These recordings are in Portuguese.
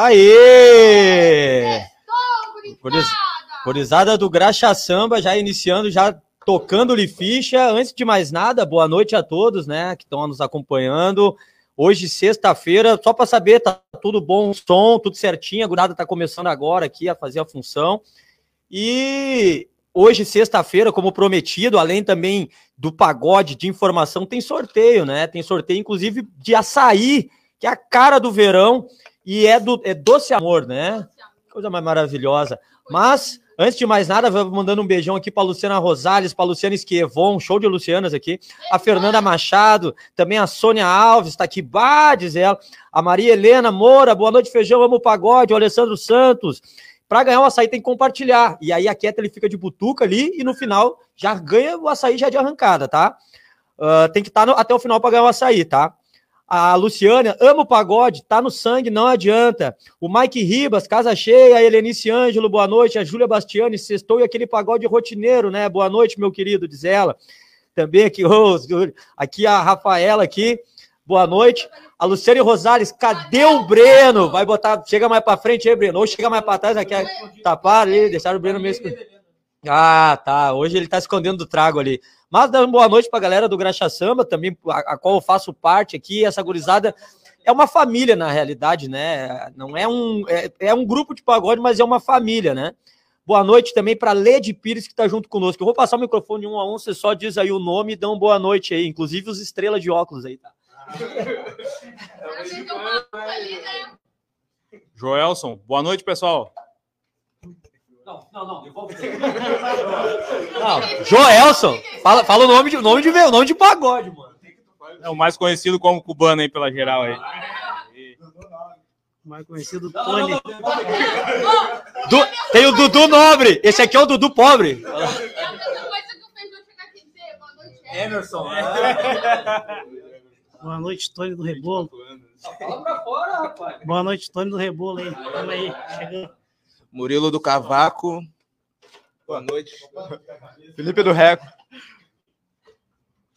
Aí! Corizada do Graxa Samba, já iniciando, já tocando-lhe ficha. Antes de mais nada, boa noite a todos, né, que estão nos acompanhando. Hoje, sexta-feira, só para saber, tá tudo bom, som, tudo certinho. A Gurada tá começando agora aqui a fazer a função. E hoje, sexta-feira, como prometido, além também do pagode de informação, tem sorteio, né? Tem sorteio, inclusive, de açaí, que é a cara do verão e é do é doce amor, né? Coisa mais maravilhosa. Mas, antes de mais nada, vou mandando um beijão aqui para Luciana Rosales, para Luciana Esquievon, show de Lucianas aqui. A Fernanda Machado, também a Sônia Alves, está aqui, bah, diz ela. A Maria Helena Moura, boa noite, feijão, amo o pagode. O Alessandro Santos. Para ganhar o açaí tem que compartilhar. E aí a quieta ele fica de butuca ali e no final já ganha o açaí já de arrancada, tá? Uh, tem que estar tá até o final para ganhar o açaí, tá? A Luciana, ama o pagode, tá no sangue, não adianta. O Mike Ribas, casa cheia, a Helenice Ângelo, boa noite. A Júlia Bastiani, sextou e aquele pagode rotineiro, né? Boa noite, meu querido, diz ela. Também aqui, oh, aqui a Rafaela aqui, boa noite. A Luciane Rosales, cadê o Breno? Vai botar, chega mais para frente aí, Breno. Ou chega mais para trás, aqui, tapar ali, deixaram o Breno mesmo. Ah, tá. Hoje ele tá escondendo do trago ali. Mas dando boa noite para a galera do Graxa Samba, também, a, a, qual eu faço parte aqui. Essa gurizada é uma família, na realidade, né? Não é um, é, é um grupo de pagode, mas é uma família, né? Boa noite também para Lede Pires, que está junto conosco. Eu vou passar o microfone um a um, você só diz aí o nome e dá uma boa noite aí. Inclusive os estrelas de óculos aí, tá? Joelson, boa noite, pessoal. Não, não, não, devolve. não, Joelson, fala, fala o nome de, nome de nome de pagode, mano. É o mais conhecido como cubano aí pela geral aí. Mais conhecido Tony. Du, tem o Dudu Nobre. Esse aqui é o Dudu Pobre. Emerson. Boa noite, Tony do Rebolo. Fala pra fora, rapaz. Boa noite, Tony do Rebolo aí. Vamos aí, chegando. Murilo do Cavaco. Boa noite. Felipe do Reco.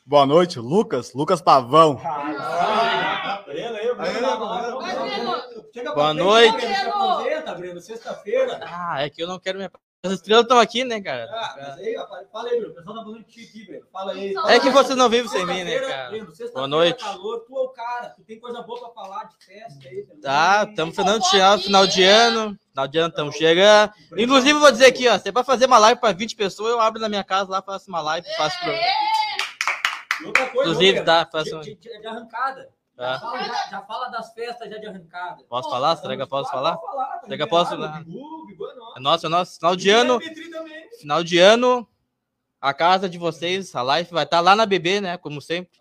Boa noite, Lucas. Lucas Pavão. Boa noite. Sexta-feira. Ah, é que eu não quero me as estrelas estão aqui, né, cara? Ah, mas aí, fala aí, Bruno. O pessoal tá falando de ti aqui, Breno. Fala aí. É que vocês não vivem sem mim, né, cara? Boa noite. Calor, tu é o cara. Tu tem coisa boa pra falar de festa aí. Tá, estamos final de ano. Final de ano estamos chegando. Inclusive, vou dizer aqui, ó. Se é pra fazer uma live pra 20 pessoas, eu abro na minha casa lá, faço uma live, faço pro... Inclusive, tá, faço... De, de, de arrancada. Já, fala, já, já, fala das festas já de arrancada. Posso falar? Será que eu posso falar? falar Será que eu posso? É nosso, é nosso. Final de ano. Final de ano. A casa de vocês, a live vai estar lá na BB, né? Como sempre.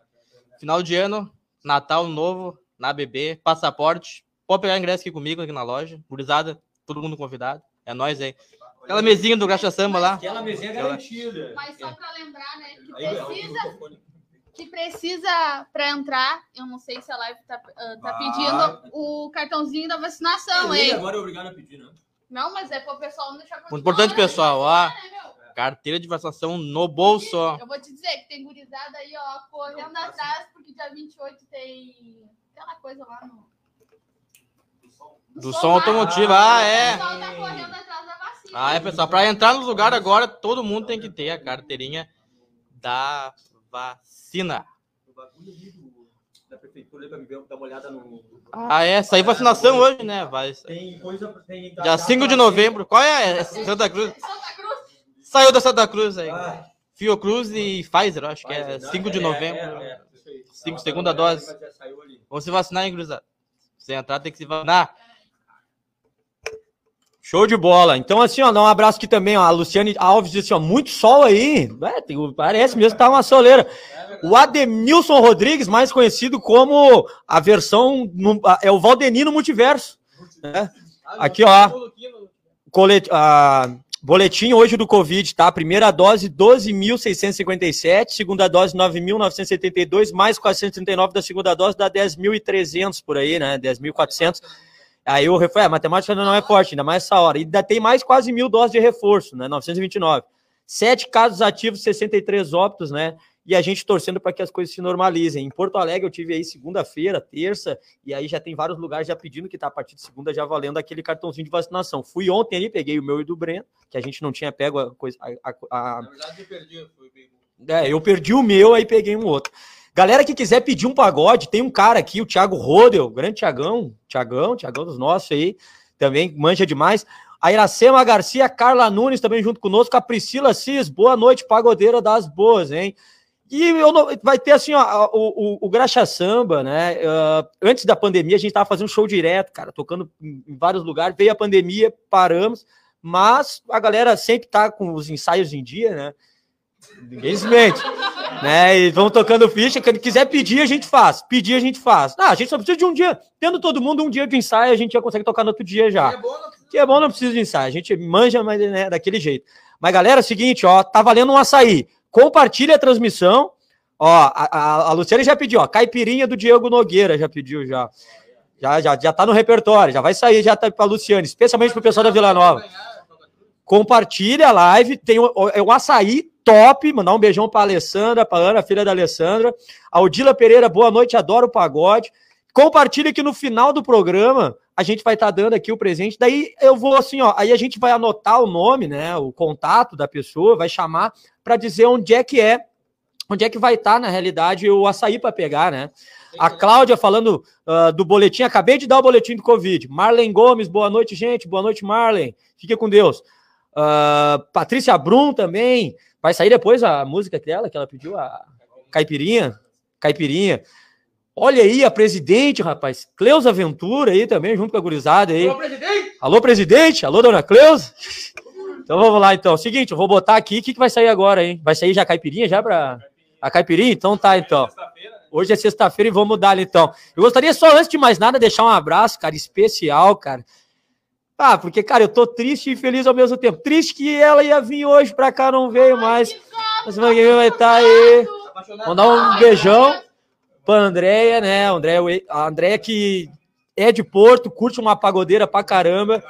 Final de ano, Natal novo, na BB, passaporte. Pode pegar ingresso aqui comigo, aqui na loja. Gurizada, todo mundo convidado. É nós aí. Aquela mesinha do Graxa Samba lá. Aquela mesinha garantida. Mas só para lembrar, né? Que precisa que precisa para entrar, eu não sei se a live tá, uh, tá pedindo o cartãozinho da vacinação, hein? Agora é obrigado a pedir, né? Não, mas é para o pessoal não deixar Muito importante, pessoal, ó. Né, carteira de vacinação no bolso, ó. Eu vou te dizer que tem gurizada aí, ó, correndo atrás, porque dia 28 tem aquela coisa lá no. Do, som, som automotivo, ah, é. O pessoal tá correndo atrás da vacina. Ah, é, pessoal. Para entrar no lugar agora, todo mundo tem que ter a carteirinha da vacina. Da prefeitura para dar uma olhada no. Ah, é, saiu vacinação hoje, né? Vai. Tem coisa. Tem, Dia 5 de novembro. Qual é? Santa Cruz. Santa Cruz. Saiu da Santa Cruz aí. Ah. Fiocruz e Pfizer, acho que é 5 de novembro. 5, segunda dose. Vamos se vacinar, hein, Cruzado? Entrar, tem que se vacinar. Show de bola. Então, assim, ó, dá um abraço aqui também, ó. A Luciane Alves disse, ó, muito sol aí. É, tem, parece mesmo que tá uma soleira. O Ademilson Rodrigues, mais conhecido como a versão. É o Valdenino Multiverso. Né? Aqui, ó. Colete, a, boletim hoje do Covid, tá? Primeira dose, 12.657. Segunda dose, 9.972. Mais 439 da segunda dose, dá 10.300 por aí, né? 10.400. Aí o reforço, é, a matemática ainda não é forte, ainda mais essa hora. E ainda tem mais quase mil doses de reforço, né? 929. Sete casos ativos, 63 óbitos, né? E a gente torcendo para que as coisas se normalizem. Em Porto Alegre eu tive aí segunda-feira, terça, e aí já tem vários lugares já pedindo que tá a partir de segunda já valendo aquele cartãozinho de vacinação. Fui ontem ali, peguei o meu e do Breno, que a gente não tinha pego a coisa. A, a. Na verdade, eu perdi. Foi bem... É, eu perdi o meu, aí peguei um outro. Galera que quiser pedir um pagode, tem um cara aqui, o Thiago Rodel, grande Thiagão, Thiagão, Thiagão dos nossos aí, também manja demais. A Iracema Garcia, Carla Nunes também junto conosco, a Priscila Cis, boa noite, pagodeira das boas, hein? E eu não, vai ter assim, ó, o, o, o Graxa Samba, né? Uh, antes da pandemia, a gente tava fazendo show direto, cara, tocando em, em vários lugares. Veio a pandemia, paramos, mas a galera sempre tá com os ensaios em dia, né? Ninguém se mente. né? E vão tocando ficha. Quem quiser pedir, a gente faz. Pedir, a gente faz. Ah, a gente só precisa de um dia. Tendo todo mundo um dia de ensaio, a gente já consegue tocar no outro dia já. É bom, não precisa- Que é bom, não precisa de ensaio. A gente manja, mas né, daquele jeito. Mas, galera, é o seguinte, ó, tá valendo um açaí. Compartilha a transmissão. Ó, a, a, a Luciane já pediu, ó, caipirinha do Diego Nogueira já pediu já. Já, já, já tá no repertório, já vai sair, já tá pra Luciane, especialmente pro pessoal da Vila Nova. Compartilha a live, tem o, o, um açaí top, mandar um beijão pra Alessandra, pra Ana, filha da Alessandra. A Odila Pereira, boa noite, adoro o pagode. Compartilha que no final do programa a gente vai estar dando aqui o presente. Daí eu vou assim, ó, aí a gente vai anotar o nome, né, o contato da pessoa, vai chamar para dizer onde é que é, onde é que vai estar na realidade o açaí para pegar, né? A Cláudia falando ah, do boletim, acabei de dar o boletim do Covid. Marlen Gomes, boa noite, gente. Boa noite, Marlen. Fique com Deus. Ah, Patrícia Brum também. Vai sair depois a música dela, que ela pediu, a Caipirinha. Caipirinha. Olha aí a presidente, rapaz. Cleusa Ventura aí também, junto com a gurizada aí. Ô, presidente! Alô, presidente? Alô, dona Cleusa? Então vamos lá, então. Seguinte, eu vou botar aqui. O que, que vai sair agora, hein? Vai sair já a caipirinha, já pra... A caipirinha? Então tá, então. Hoje é sexta-feira e vamos dar então. Eu gostaria só, antes de mais nada, deixar um abraço, cara, especial, cara. Ah, porque, cara, eu tô triste e feliz ao mesmo tempo. Triste que ela ia vir hoje pra cá, não veio mais. Mas vai estar aí. Mandar um beijão pra Andréia, né? A Andréia, a Andréia que é de Porto, curte uma pagodeira pra caramba.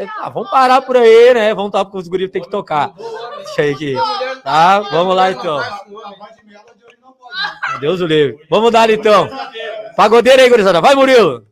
A ah, vamos parar por aí, né? Vamos estar porque os guris tem que tocar. Deixa aí aqui. Tá, vamos lá então. Deus o livre. Vamos dar então. Pagodeira aí, gurizada. Vai, Murilo.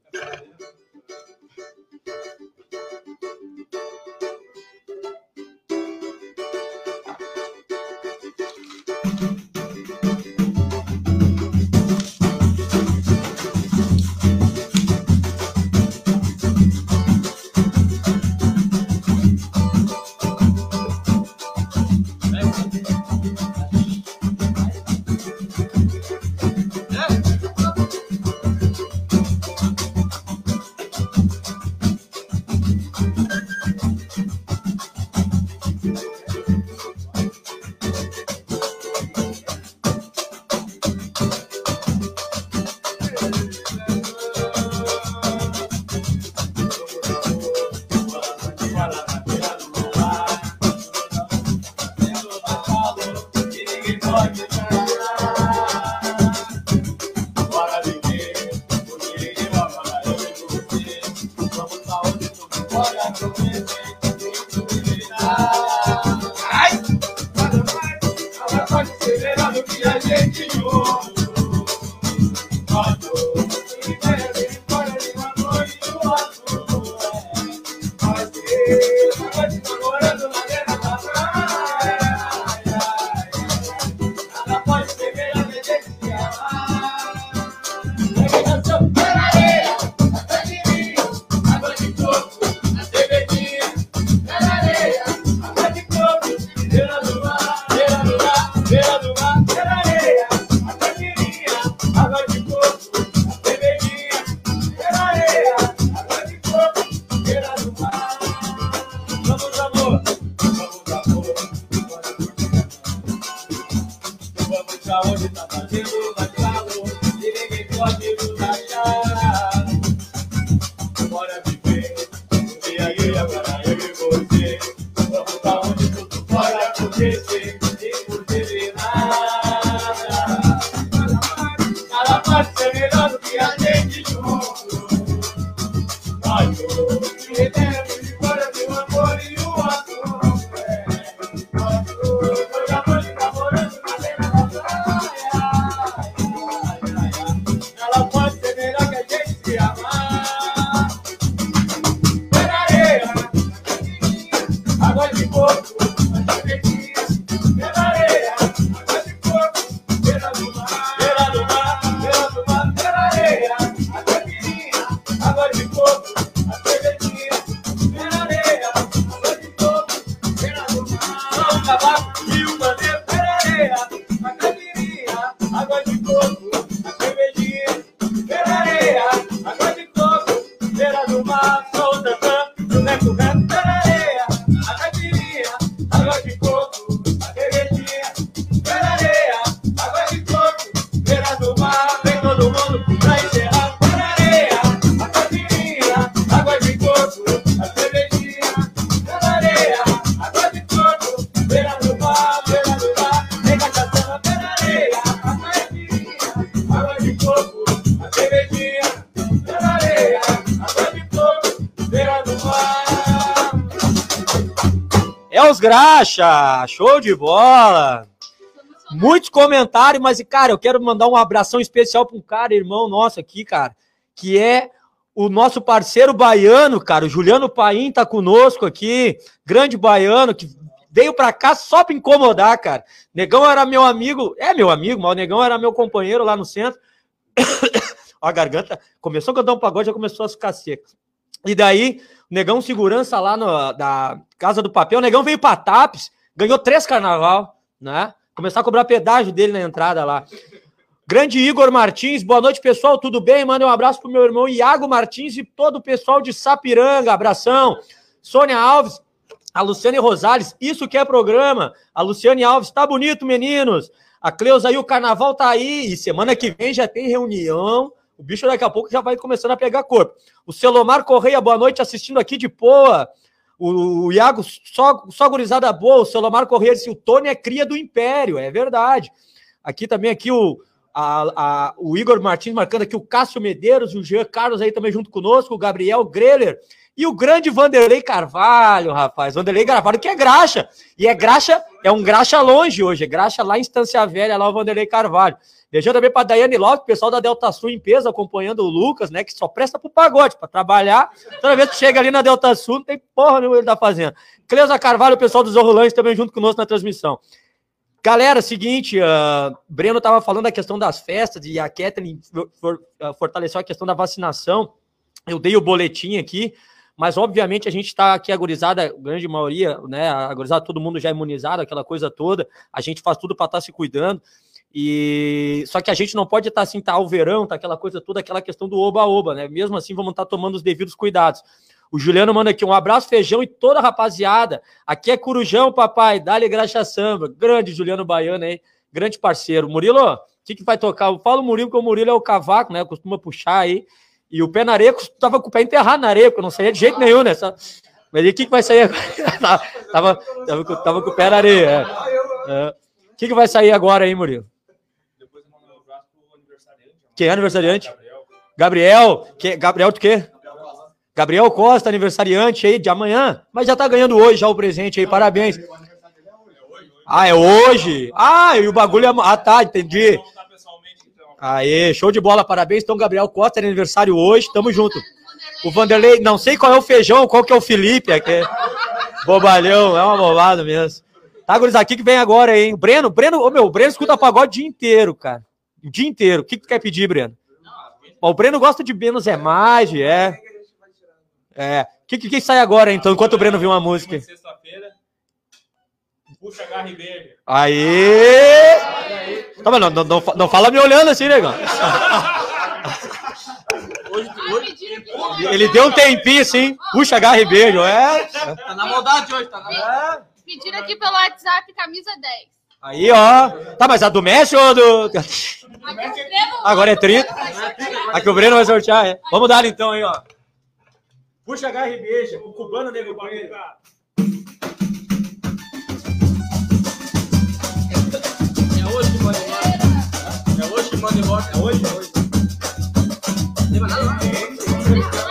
Thank you. Graxa, show de bola. Muitos comentários, mas, cara, eu quero mandar um abração especial para um cara, irmão nosso aqui, cara, que é o nosso parceiro baiano, cara, o Juliano Paim tá conosco aqui, grande baiano, que veio pra cá só pra incomodar, cara. Negão era meu amigo, é meu amigo, mas o Negão era meu companheiro lá no centro. A garganta começou a cantar um pagode, já começou a ficar seca. E daí, Negão segurança lá no, da Casa do Papel, o Negão veio pra TAPS, ganhou três carnaval, né? Começar a cobrar pedágio dele na entrada lá. Grande Igor Martins, boa noite, pessoal. Tudo bem? Manda um abraço pro meu irmão Iago Martins e todo o pessoal de Sapiranga. Abração. Sônia Alves, a Luciane Rosales, isso que é programa. A Luciane Alves, tá bonito, meninos. A Cleusa aí, o carnaval tá aí. E semana que vem já tem reunião. O bicho daqui a pouco já vai começando a pegar corpo. O Celomar Correia, boa noite, assistindo aqui de Poa. O, o Iago, só, só gurizada boa. O Celomar Correia disse: o Tony é cria do Império. É verdade. Aqui também, aqui o, a, a- o Igor Martins marcando aqui o Cássio Medeiros, o Jean Carlos aí também junto conosco, o Gabriel Greller e o grande Vanderlei Carvalho, rapaz. Vanderlei Carvalho, que é graxa. E é graxa, é um graxa longe hoje, é graxa lá em Estância Velha, lá o Vanderlei Carvalho. Beijão também para Daiane Lopes, pessoal da Delta Sul em peso, acompanhando o Lucas, né? Que só presta pro pagode, para trabalhar. Toda vez que chega ali na Delta Sul, não tem porra nenhuma ele tá fazendo. Cleusa Carvalho, pessoal dos Orlandes também junto conosco na transmissão. Galera, seguinte, uh, Breno estava falando da questão das festas e a Kathleen for- uh, fortaleceu a questão da vacinação. Eu dei o boletim aqui, mas obviamente a gente está aqui, a gurizada, a grande maioria, né? A gurizada, todo mundo já imunizado, aquela coisa toda. A gente faz tudo para estar se cuidando. E só que a gente não pode estar assim, tá o verão, tá aquela coisa toda, aquela questão do oba-oba, né? Mesmo assim, vamos estar tomando os devidos cuidados. O Juliano manda aqui um abraço, feijão e toda a rapaziada. Aqui é Corujão, papai. Dale graxa samba. Grande Juliano Baiano aí, grande parceiro. Murilo, o que, que vai tocar? Eu falo Murilo, porque o Murilo é o cavaco, né? Costuma puxar aí. E o pé na areia tava com o pé enterrado na areia, porque não saía de jeito nenhum, né? Só- Mas aí o que, que vai sair agora? tava, tava, com, tava com o pé na areia. é. É. O que, que vai sair agora aí, Murilo? Quem é aniversariante? Gabriel. Que, Gabriel do quê? Gabriel Costa, aniversariante aí de amanhã, mas já tá ganhando hoje já o presente aí, parabéns. Ah, é hoje? Ah, e o bagulho é. Ah, tá, entendi. Aê, show de bola, parabéns. Então, Gabriel Costa, é aniversário hoje, tamo junto. O Vanderlei, não sei qual é o feijão, qual que é o Felipe, é que é bobalhão, é uma bobada mesmo. Tá, gurizada, aqui que vem agora, hein? Breno, Breno, ô meu, o Breno escuta pagode o dia inteiro, cara. O dia inteiro. O que que tu quer pedir, Breno? O Breno gosta de menos é mais, é. É. O que, que, que sai agora, então, enquanto o Breno viu uma música? Sexta-feira. Puxa garra e beijo. Aê! Tá, mas não, não, não, não fala me olhando assim, negão. Ele deu um tempinho assim, puxa, agarra e beijo, é. Tá na maldade hoje, tá na Pediram aqui pelo WhatsApp camisa 10. Aí, ó. Tá, mas a do Messi ou do. Agora é 30. A que o Breno vai sortear, é. Vamos dar então aí, ó. Puxa, agarra e beija. O cubano nego com hoje que manda embora. É hoje que manda embora. É hoje, é hoje. Tem mais nada?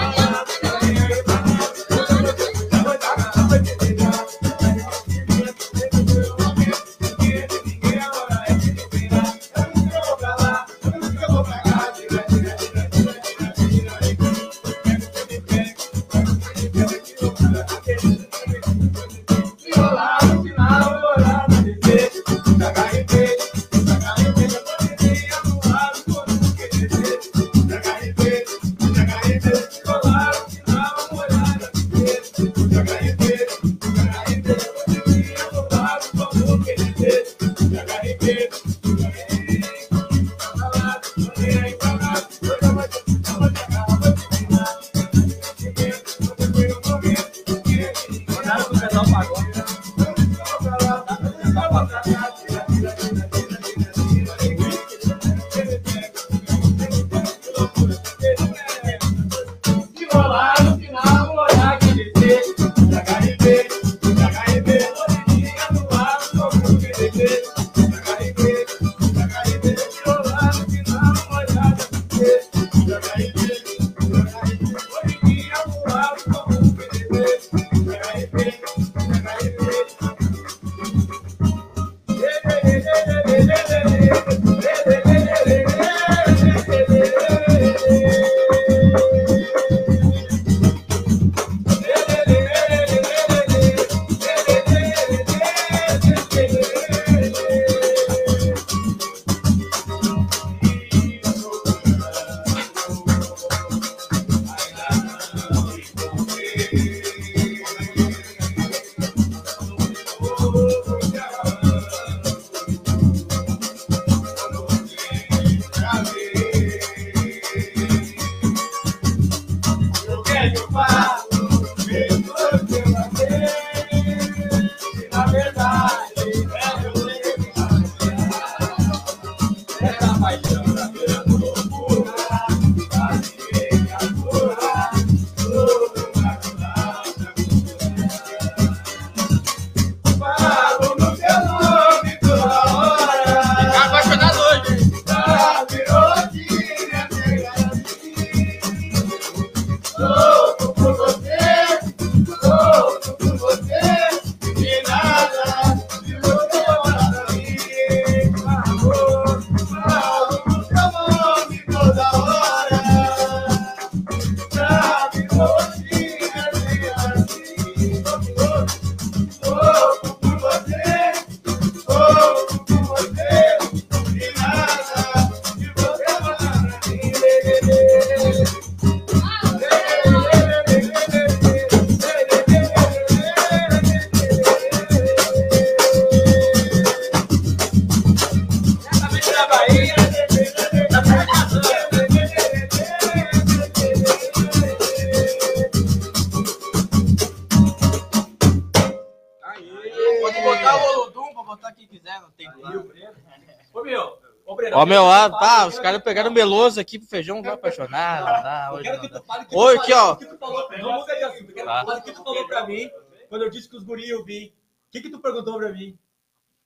Ó, meu, eu tu tá, os caras pegaram meloso aqui pro feijão, vai dá, Eu hoje não que dá. tu fale que Oi, aqui, ó. que tu falou- Não muda de assunto. Eu quero Tá. que tu fale o que tu falou pra mim quando eu disse que os guri iam vir. O que que tu perguntou pra mim?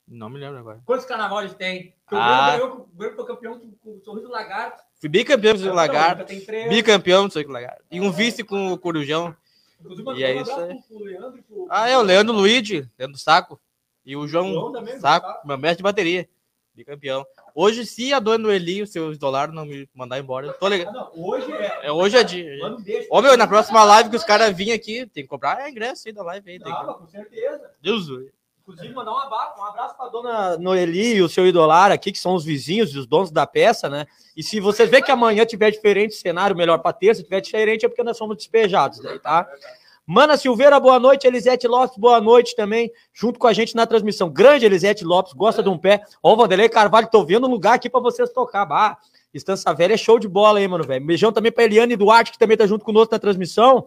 Não me lembro agora. Quantos carnaval eles têm? Que o Ah. O Grêmio foi campeão com, o Sorriso Lagarto. Fui bicampeão do Lagarto, Tem três. bicampeão do Sorriso Lagarto. E um vice com o Corujão. E é isso aí. pro Leandro pro- Ah, é, o Leandro Luigi, Leandro Saco. E o João João Saco. meu mestre de bateria. Bicampeão. Hoje, se a dona Eli, os seus dólares, não me mandar embora, eu tô Ah, legal. não, hoje é. É, hoje é dia. Beijo. Ô, meu, na próxima live que os caras virem aqui, tem que comprar é ingresso aí da live aí. Tem Não, que... com certeza. Deus, Inclusive, mandar um abraço, um abraço pra dona. Noeli e o seu idolar aqui, que são os vizinhos e os donos da peça, né? E se vocês vê que amanhã tiver diferente cenário, melhor para terça, tiver diferente é porque nós somos despejados daí, tá? Mana Silveira, boa noite. Elisete Lopes, boa noite também, junto com a gente na transmissão. Grande Elisete Lopes, gosta de um pé. Ó, Vanderlei Carvalho, tô vendo um lugar aqui para vocês tocar. Bah, Estância Velha é show de bola aí, mano, velho. Beijão também pra Eliane Duarte, que também tá junto conosco na transmissão.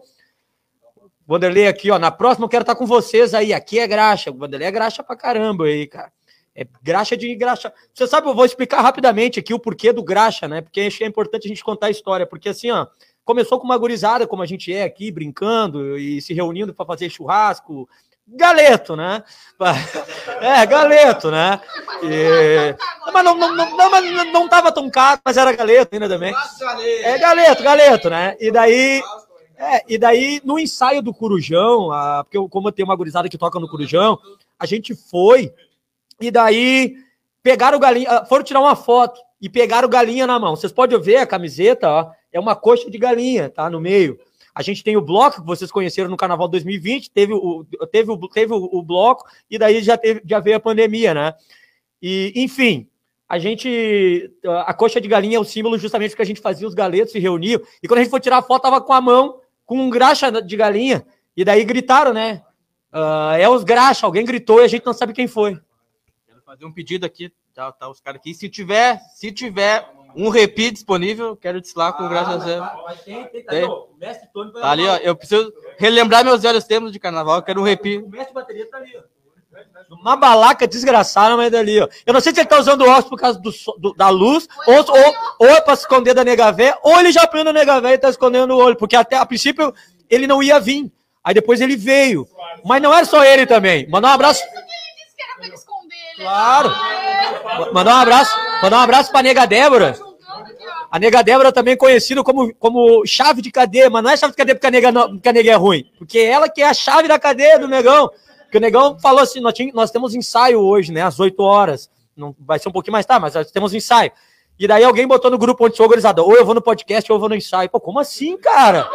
Vanderlei aqui, ó. Na próxima eu quero estar com vocês aí. Aqui é graxa. O Vanderlei é graxa pra caramba aí, cara. É graxa de graxa. Você sabe, eu vou explicar rapidamente aqui o porquê do graxa, né? Porque achei importante a gente contar a história. Porque assim, ó, começou com uma gurizada, como a gente é aqui, brincando e se reunindo para fazer churrasco. Galeto, né? É, galeto, né? E... Mas não, não, não, não, mas não- não tava tão caro, mas era galeto ainda também. É galeto, galeto, né? E daí, é, e daí no ensaio do Corujão, a, porque eu, como eu tenho uma gurizada que toca no Corujão, a gente foi e daí pegaram o galinha, ah, foram tirar uma foto e pegaram galinha na mão. Vocês podem ver a camiseta, ó, é uma coxa de galinha, tá no meio. A gente tem o bloco que vocês conheceram no Carnaval 2020, teve o, teve o, teve o, bloco e daí já teve, já veio a pandemia, né? E enfim, a gente a coxa de galinha é o símbolo justamente porque a gente fazia os galetos se reuniam e quando a gente foi tirar a foto tava com a mão com um graxa de galinha e daí gritaram, né? Ah, é os graxa, alguém gritou e a gente não sabe quem foi. Quero fazer um pedido aqui, tá, tá os caras aqui. Se tiver, se tiver Um repi disponível, quero desfilar com graças a Deus. Mas tem, tem, tá Tem. ó, mestre Tony Tá ali, ó. Eu preciso relembrar meus velhos tempos de carnaval, eu quero um repi. O mestre bateria tá ali, ó. Uma balaca desgraçada, mas dali, ó. Eu não sei se ele tá usando óculos por causa do, do- da luz, ou, ou, ou é pra esconder da nega véia, ou ele já prende a nega véia e tá escondendo o olho, porque até a princípio ele não ia vir. Aí depois ele veio. Mas não era só ele também. Mandar um abraço. Ele disse que era pra ele esconder ele. Claro. Mandar um abraço. Mandar um abraço pra nega Débora. A nega Débora também conhecida como, como chave de cadeia, mas não é chave de cadeia porque a, nega não- porque a nega é ruim. Porque ela que é a chave da cadeia do negão. Porque o negão falou assim: nós, nós temos ensaio hoje, né? Às 8 horas. Não, vai ser um pouquinho mais tarde, mas nós temos ensaio. E daí alguém botou no grupo onde sou organizado: ou eu vou no podcast ou eu vou no ensaio. Pô, como assim, cara?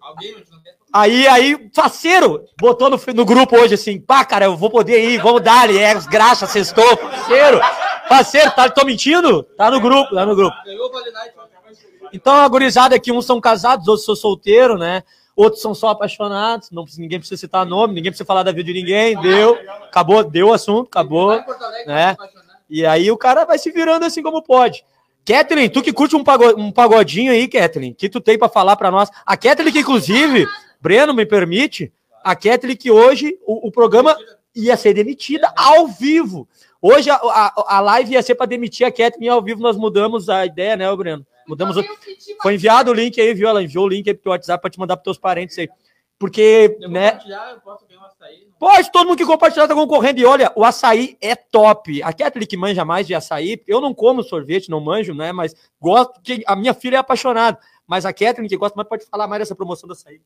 Alguém colocou. Aí, aí, faceiro, botou no, no grupo hoje assim, pá, cara, eu vou poder ir, vamos dar, é, os graxas, sextou, faceiro, faceiro, tá, tô mentindo? Tá no grupo, tá no grupo. Então, a gurizada aqui, uns são casados, outros são solteiros, né? Outros são só apaixonados, não, ninguém precisa citar nome, ninguém precisa falar da vida de ninguém, deu, acabou, deu o assunto, acabou, né? E aí o cara vai se virando assim como pode. Kathleen, tu que curte um, pago- pagodinho aí, Kathleen, que tu tem pra falar pra nós? A Kathleen que, inclusive, Breno, me permite, a Kathleen que hoje o, o programa ia ser demitida ao vivo. Hoje a, a, a live ia ser pra demitir a Kathleen ao vivo, nós mudamos a ideia, né, ô Breno? Mudamos o... Foi enviado o link aí, viu? Ela enviou o link aí pro teu WhatsApp pra te mandar pros teus parentes aí. Porque, né? Pode, todo mundo que compartilhar tá concorrendo. E olha, o açaí é top. A Kathleen que manja mais de açaí, eu não como sorvete, não manjo, né? Mas gosto, que a minha filha é apaixonada. Mas a Kathleen que gosta mais pode falar mais dessa promoção do açaí.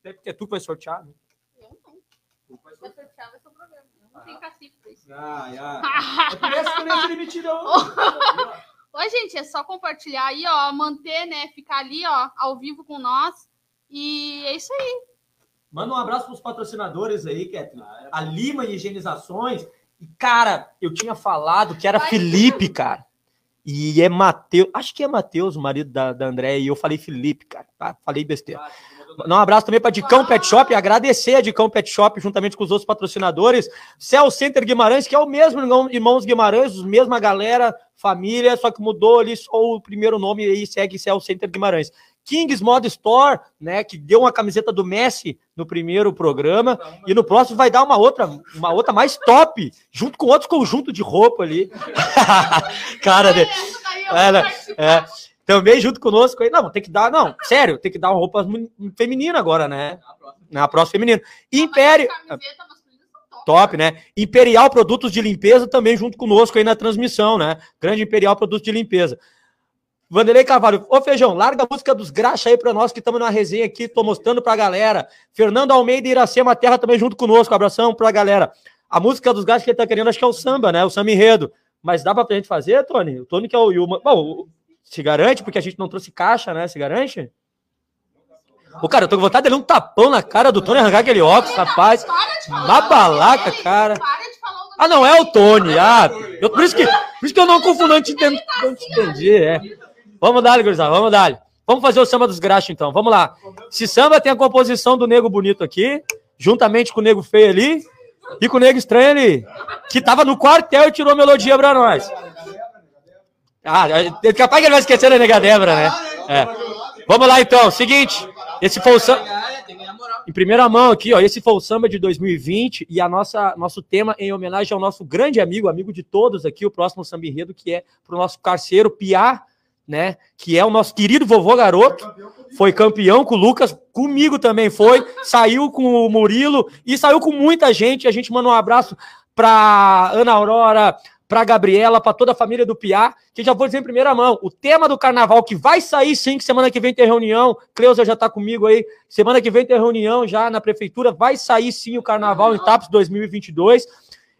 Até porque é tu que vai sortear, né? Eu não. Vai sortear, vai ser o problema. Eu não tenho cacife pra isso. Ah, ah. É por gente, é só compartilhar aí, ó, manter, né, ficar ali, ó, ao vivo com nós. E é isso aí. Manda um abraço pros patrocinadores aí, Kathleen. A Lima Higienizações. E, cara, eu tinha falado que era Vai. Felipe, cara. E é Matheus. Acho que é Matheus, o marido da, da André. E eu falei Felipe, cara. Tá? Falei besteira. Um abraço também para Dicão Pet Shop. Agradecer a Dicão Pet Shop, juntamente com os outros patrocinadores. Cell Center Guimarães, que é o mesmo irmão- Irmãos Guimarães, mesma galera, família, só que mudou ali só o primeiro nome e aí segue Cell Center Guimarães. Kings Mod Store, né, que deu uma camiseta do Messi no primeiro programa e no próximo vai dar uma outra, uma outra mais top, junto com outros conjuntos de roupa ali. Cara, eu É, né? participar. é, também junto conosco aí. Não, tem que dar, não, sério, tem que dar uma roupa feminina agora, né? Na próxima feminina. Império, top. top, né? Imperial Produtos de Limpeza também junto conosco aí na transmissão, né? Grande Imperial Produtos de Limpeza. Vanderlei Carvalho, ô Feijão, larga a música dos graxa aí pra nós que estamos na resenha aqui, tô mostrando pra galera. Fernando Almeida e Iracema Terra também junto conosco, abração pra galera. A música dos graxas que ele tá querendo, acho que é o samba, né? O samba enredo. Mas dá pra gente fazer, Tony? O Tony que é o... Bom, o- se garante, porque a gente não trouxe caixa, né? Se garante? Ô, cara, eu tô com vontade de dar um tapão na cara do Tony, arrancar aquele óculos, rapaz. O nome balaca, cara. O Ah, não, é o Tony. Ah, eu, por, isso que, por isso que eu não confundo, não te entendi. Não te entendi, é. Vamos dar, gurizada, vamos dar. Vamos fazer o samba dos graxas, então. Vamos lá. Esse samba tem a composição do Nego Bonito aqui, juntamente com o Nego Feio ali, e com o Nego Estranho ali, que tava no quartel e tirou a melodia pra nós. Ah, é capaz que ele vai esquecer da Nega Débora, né? É. Vamos lá, então. Seguinte, esse foi o samba... Em primeira mão aqui, ó, esse foi o samba de 2020 e a nossa nosso tema em homenagem ao nosso grande amigo, amigo de todos aqui, o próximo samba enredo, que é pro nosso parceiro Piá, né, que é o nosso querido vovô garoto, foi campeão com o Lucas, comigo também foi, saiu com o Murilo e saiu com muita gente. A gente manda um abraço pra Ana Aurora, pra Gabriela, pra toda a família do Piá, que já vou dizer em primeira mão, o tema do carnaval que vai sair sim, que semana que vem tem reunião, Cleusa já tá comigo aí, semana que vem tem reunião já na prefeitura, vai sair sim o carnaval em TAPS 2022.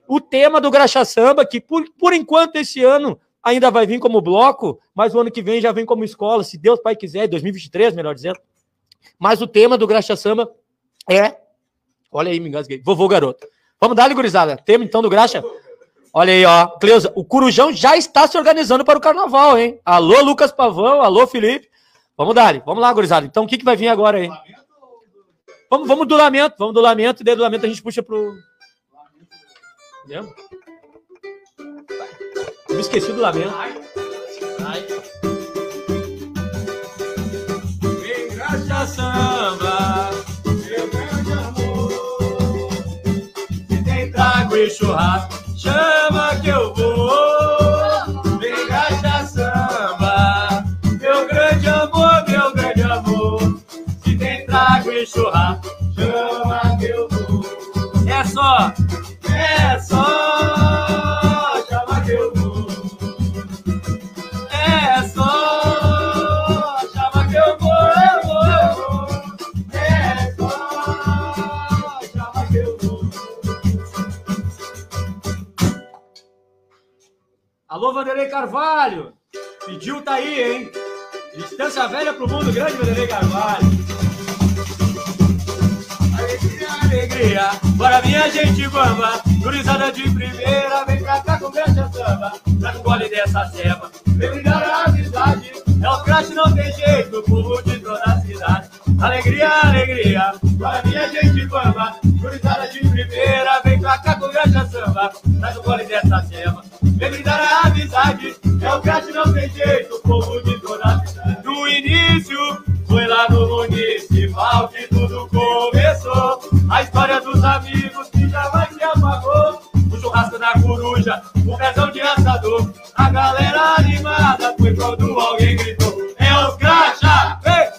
O tema do Graxa Samba, que por, por enquanto esse ano ainda vai vir como bloco, mas o ano que vem já vem como escola, se Deus Pai quiser, 2023, melhor dizendo. Mas o tema do Graxa Samba é. Olha aí, me engasguei. Vovô Garoto. Vamos dar, gurizada. Tema então do Graxa? Olha aí, ó. Cleusa, o Corujão já está se organizando para o carnaval, hein? Alô, Lucas Pavão. Alô, Felipe. Vamos dar. Vamos lá, gurizada. Então, o que, que vai vir agora aí? Vamos, vamos do lamento. Vamos do lamento. E daí do lamento a gente puxa pro. Lembra? Eu me esqueci do lamento. Vem graxa samba, meu grande amor. Se tem trago e churrasco, chama que eu vou. Vem graxa samba, meu grande amor, meu grande amor. Se tem trago e churrasco, chama que eu vou. É só, é só, Alô, Vanderlei Carvalho. Pediu, tá aí, hein? Distância velha pro mundo grande, Vanderlei Carvalho. Alegria, alegria, bora minha gente bamba, gurizada de primeira, vem pra cá com graxa samba, dá um gole dessa ceva, vem brindar a amizade, é o crash, não tem jeito, povo de toda a cidade. Alegria, alegria, bora minha gente bamba, gurizada de primeira, vem com graxa samba, dá um gole dessa ceva, vem brindar a amizade, é o crash, não tem jeito, povo de toda a cidade. No início, foi lá no municipal que tudo começou. A história dos amigos que jamais se apagou. O churrasco da coruja, o pezão de assador. A galera animada foi quando alguém gritou: É o cracha! Ei!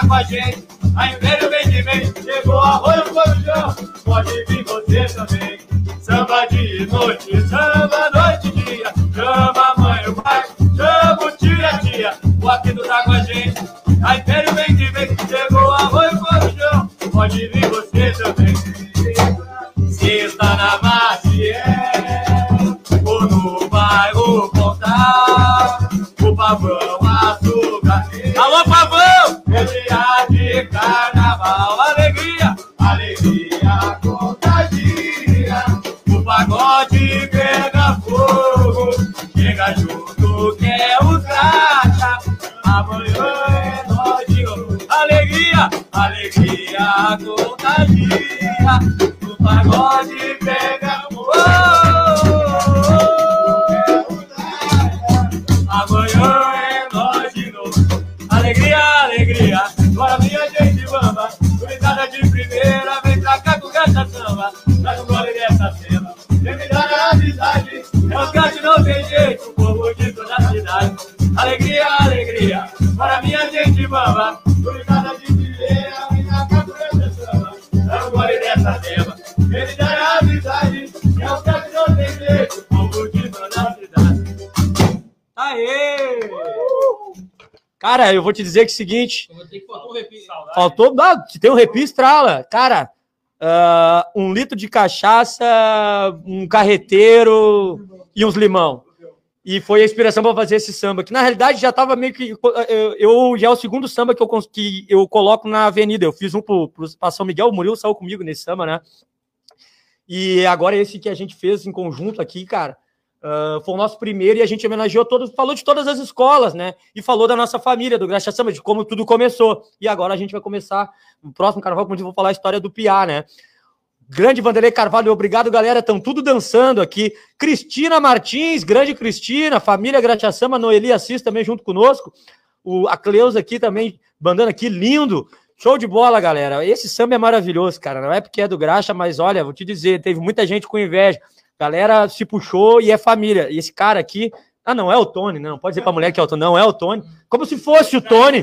Tá com a gente, a Império vem de vem. Chegou arroio corujão, pode vir você também. Samba de noite, samba noite e dia. Chama a mãe, o pai, chama o tio a tia. O apito tá com a gente, a Império vem de vem. Chegou arroio corujão, pode vir você também. Cara, eu vou te dizer que é o seguinte. Faltou. Não, que tem um repi estrala. Cara, ah, um litro de cachaça, um carreteiro e uns limão. E foi a inspiração para fazer esse samba, que na realidade já estava meio que. Eu, eu- já é o segundo samba que eu, que eu coloco na avenida. Eu fiz um para São Miguel, o Murilo saiu comigo nesse samba, né? E agora esse que a gente fez em conjunto aqui, cara. Ah, foi o nosso primeiro e a gente homenageou todos, falou de todas as escolas, né? E falou da nossa família, do Graxa Samba, de como tudo começou. E agora a gente vai começar no próximo carnaval, onde eu vou falar a história do Piá, né? Grande Vanderlei Carvalho, obrigado, galera. Estão tudo dançando aqui. Cristina Martins, grande Cristina, família Graxa Samba, Noeli Assis também junto conosco. O, a Cleusa aqui também, bandando aqui, lindo. Show de bola, galera. Esse samba é maravilhoso, cara. Não é porque é do Graxa, mas olha, vou te dizer, teve muita gente com inveja. Galera se puxou e é família. E esse cara aqui. Ah, não é o Tony, não. Pode dizer pra mulher que é o Tony. Não é o Tony. Como se fosse o Tony.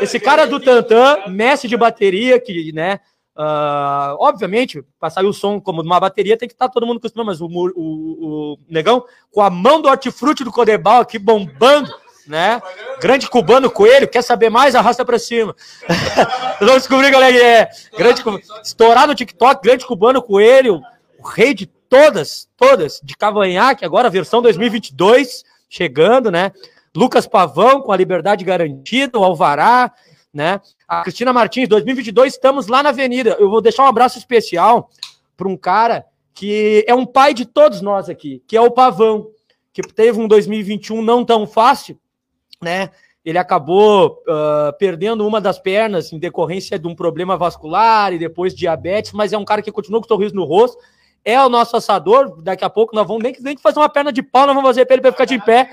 Esse cara do Tantan, mestre de bateria, que, né? ah, obviamente, para sair o som como de uma bateria, tem que estar todo mundo acostumado, mas o, o, o negão com a mão do hortifruti do Codebal aqui bombando, né? Grande cubano coelho, quer saber mais? Arrasta pra cima. Vamos descobrir qual é que é. Grande, estourado no TikTok, grande cubano coelho, o rei de todas, todas, de cavanhaque, agora versão 2022, chegando, né? Lucas Pavão com a liberdade garantida, o Alvará, né? A Cristina Martins, 2022, estamos lá na Avenida. Eu vou deixar um abraço especial para um cara que é um pai de todos nós aqui, que é o Pavão, que teve um 2021 não tão fácil, né? ele acabou ah, perdendo uma das pernas em decorrência de um problema vascular e depois diabetes, mas é um cara que continua com sorriso no rosto. É o nosso assador. Daqui a pouco nós vamos nem, que fazer uma perna de pau, nós vamos fazer para ele pra ficar de pé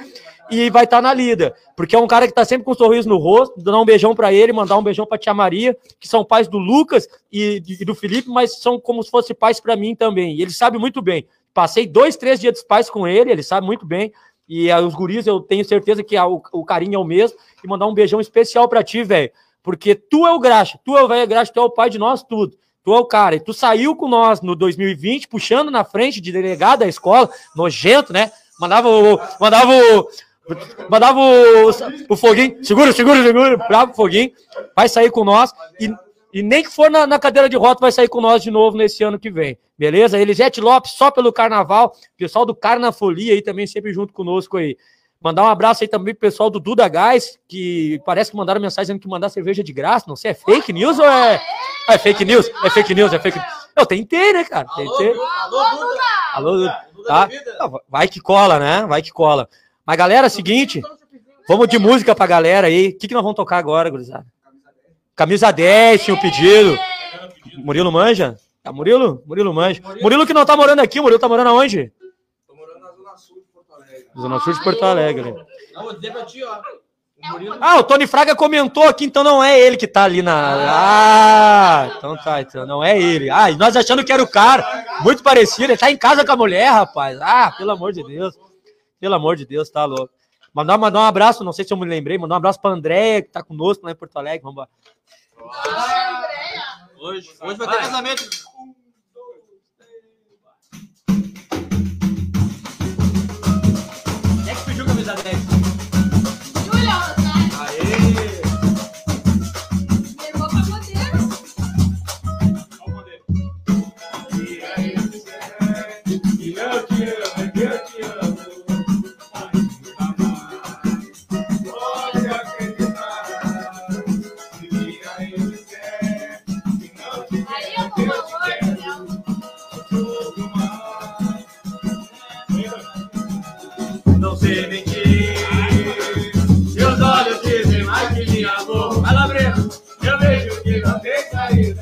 e vai estar na lida. Porque é um cara que tá sempre com um sorriso no rosto. Dar um beijão para ele, mandar um beijão pra tia Maria, que são pais do Lucas e, e do Felipe, mas são como se fossem pais para mim também. E ele sabe muito bem. Passei dois, três dias dos pais com ele, ele sabe muito bem. E ah, os guris, eu tenho certeza que o, o carinho é o mesmo. E mandar um beijão especial pra ti, velho. Porque tu é o graxa, tu é o velho graxa, tu é o pai de nós tudo. Tu é o cara. E tu saiu com nós no 2020, puxando na frente de delegado da escola, nojento, né? Mandava o. Mandava o. Mandava o, o foguinho, segura, segura, segura, bravo foguinho, vai sair com nós e, e nem que for na, na cadeira de rota vai sair com nós de novo nesse ano que vem, beleza? Elisete Lopes, só pelo carnaval, pessoal do Carnafolia aí também sempre junto conosco aí. Mandar um abraço aí também pro pessoal do Duda Gás, que parece que mandaram mensagem dizendo que mandar cerveja de graça, não sei, é fake news ou é... É fake news? É fake news, é fake Eu tentei, né, cara? Tentei. Alô, Duda. Tá? Não, Vai que cola, né? Vai que cola. Mas, galera, é o seguinte, vamos de música pra galera aí. O que, que nós vamos tocar agora, gurizada? Camisa 10, tinha um pedido. Murilo manja? É Murilo? Murilo manja. Murilo que não tá morando aqui, Murilo tá morando aonde? Tô morando na Zona Sul de Porto Alegre. Zona Sul de Porto Alegre. Não, vou dizer pra ti, ó. O Murilo Ah, o Tony Fraga comentou aqui, então não é ele que tá ali na. Ah, então tá, então não é ele. Ah, e nós achando que era o cara, muito parecido, ele tá em casa com a mulher, rapaz. Ah, pelo amor de Deus. Pelo amor de Deus, tá louco. Mandar, mandar um abraço, não sei se eu me lembrei, mandar um abraço pra Andréia, que tá conosco lá em Porto Alegre. Vamos lá. Hoje, hoje vai ter casamento. Quem é que pediu camisa 10? Tem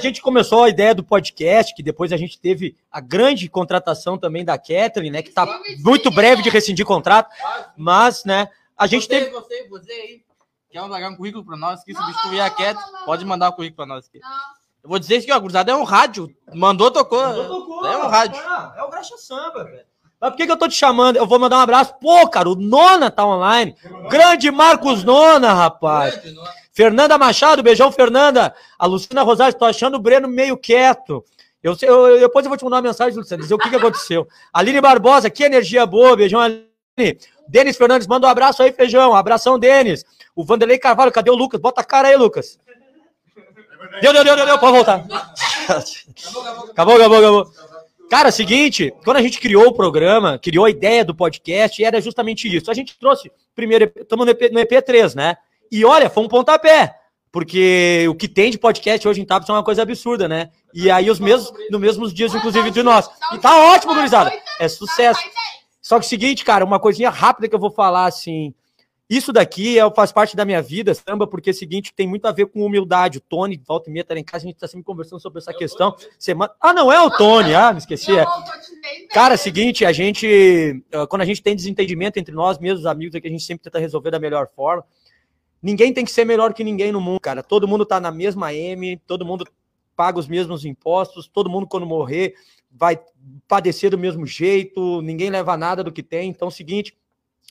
gente começou a ideia do podcast, que depois a gente teve a grande contratação também da Kathleen, né? Que tá muito breve de rescindir contrato, mas, né, a gente você, teve. Você, você aí, quer mandar um currículo pra nós aqui, substituir a Cat, pode mandar o currículo pra nós aqui. Não. Eu vou dizer isso aqui, ó, gurizada, é um rádio. Mandou, tocou. É um rádio. É o Graxa Samba, velho. Mas por que, que eu tô te chamando? Eu vou mandar um abraço. Pô, cara, o Nona tá online. Grande Marcos Nona, rapaz. Fernanda Machado, beijão, Fernanda. A Luciana Rosário, tô achando o Breno meio quieto. Eu, eu- depois eu vou te mandar uma mensagem, Luciana, dizer o que, que aconteceu. Aline Barbosa, que energia boa, beijão, Aline. Denis Fernandes, manda um abraço aí, feijão. Abração, Denis. O Vanderlei Carvalho, cadê o Lucas? Bota a cara aí, Lucas. Deu, deu, deu, deu, deu, pode voltar. Acabou, acabou, acabou. Cara, seguinte, quando a gente criou o programa, criou a ideia do podcast, era justamente isso. A gente trouxe, primeiro, estamos no, EP, no EP3, né? E olha, foi um pontapé, porque o que tem de podcast hoje em Taps é uma coisa absurda, né? E aí, os mesmos, nos mesmos dias, inclusive, de nós. E tá ótimo, gurizada. É sucesso. Só que o seguinte, cara, uma coisinha rápida que eu vou falar, assim. Isso daqui é, faz parte da minha vida, samba, porque é o seguinte, tem muito a ver com humildade. O Tony, volta e meia, tá lá em casa, a gente tá sempre conversando sobre essa questão. Semana... Ah, não é o Tony, ah, me esqueci. É. Cara, é o seguinte, a gente, eh, quando a gente tem desentendimento entre nós mesmos, amigos, é que a gente sempre tenta resolver da melhor forma. Ninguém tem que ser melhor que ninguém no mundo, cara. Todo mundo tá na mesma M, todo mundo paga os mesmos impostos, todo mundo quando morrer vai padecer do mesmo jeito, ninguém leva nada do que tem. Então, é o seguinte,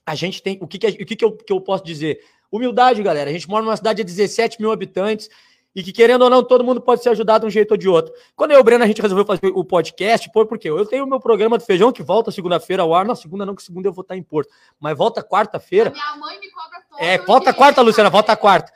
a gente tem. O que, que, o que, que, eu, que eu posso dizer? Humildade, galera. A gente mora numa cidade de 17 mil habitantes e que, querendo ou não, todo mundo pode ser ajudado de um jeito ou de outro. Quando eu e o Breno a gente resolveu fazer o podcast, pô, por quê? Eu tenho o meu programa do feijão que volta segunda-feira ao ar. Não, segunda não, que segunda eu vou estar em Porto. Mas volta quarta-feira. Minha mãe me cobra todo É, volta quarta, Luciana, volta quarta.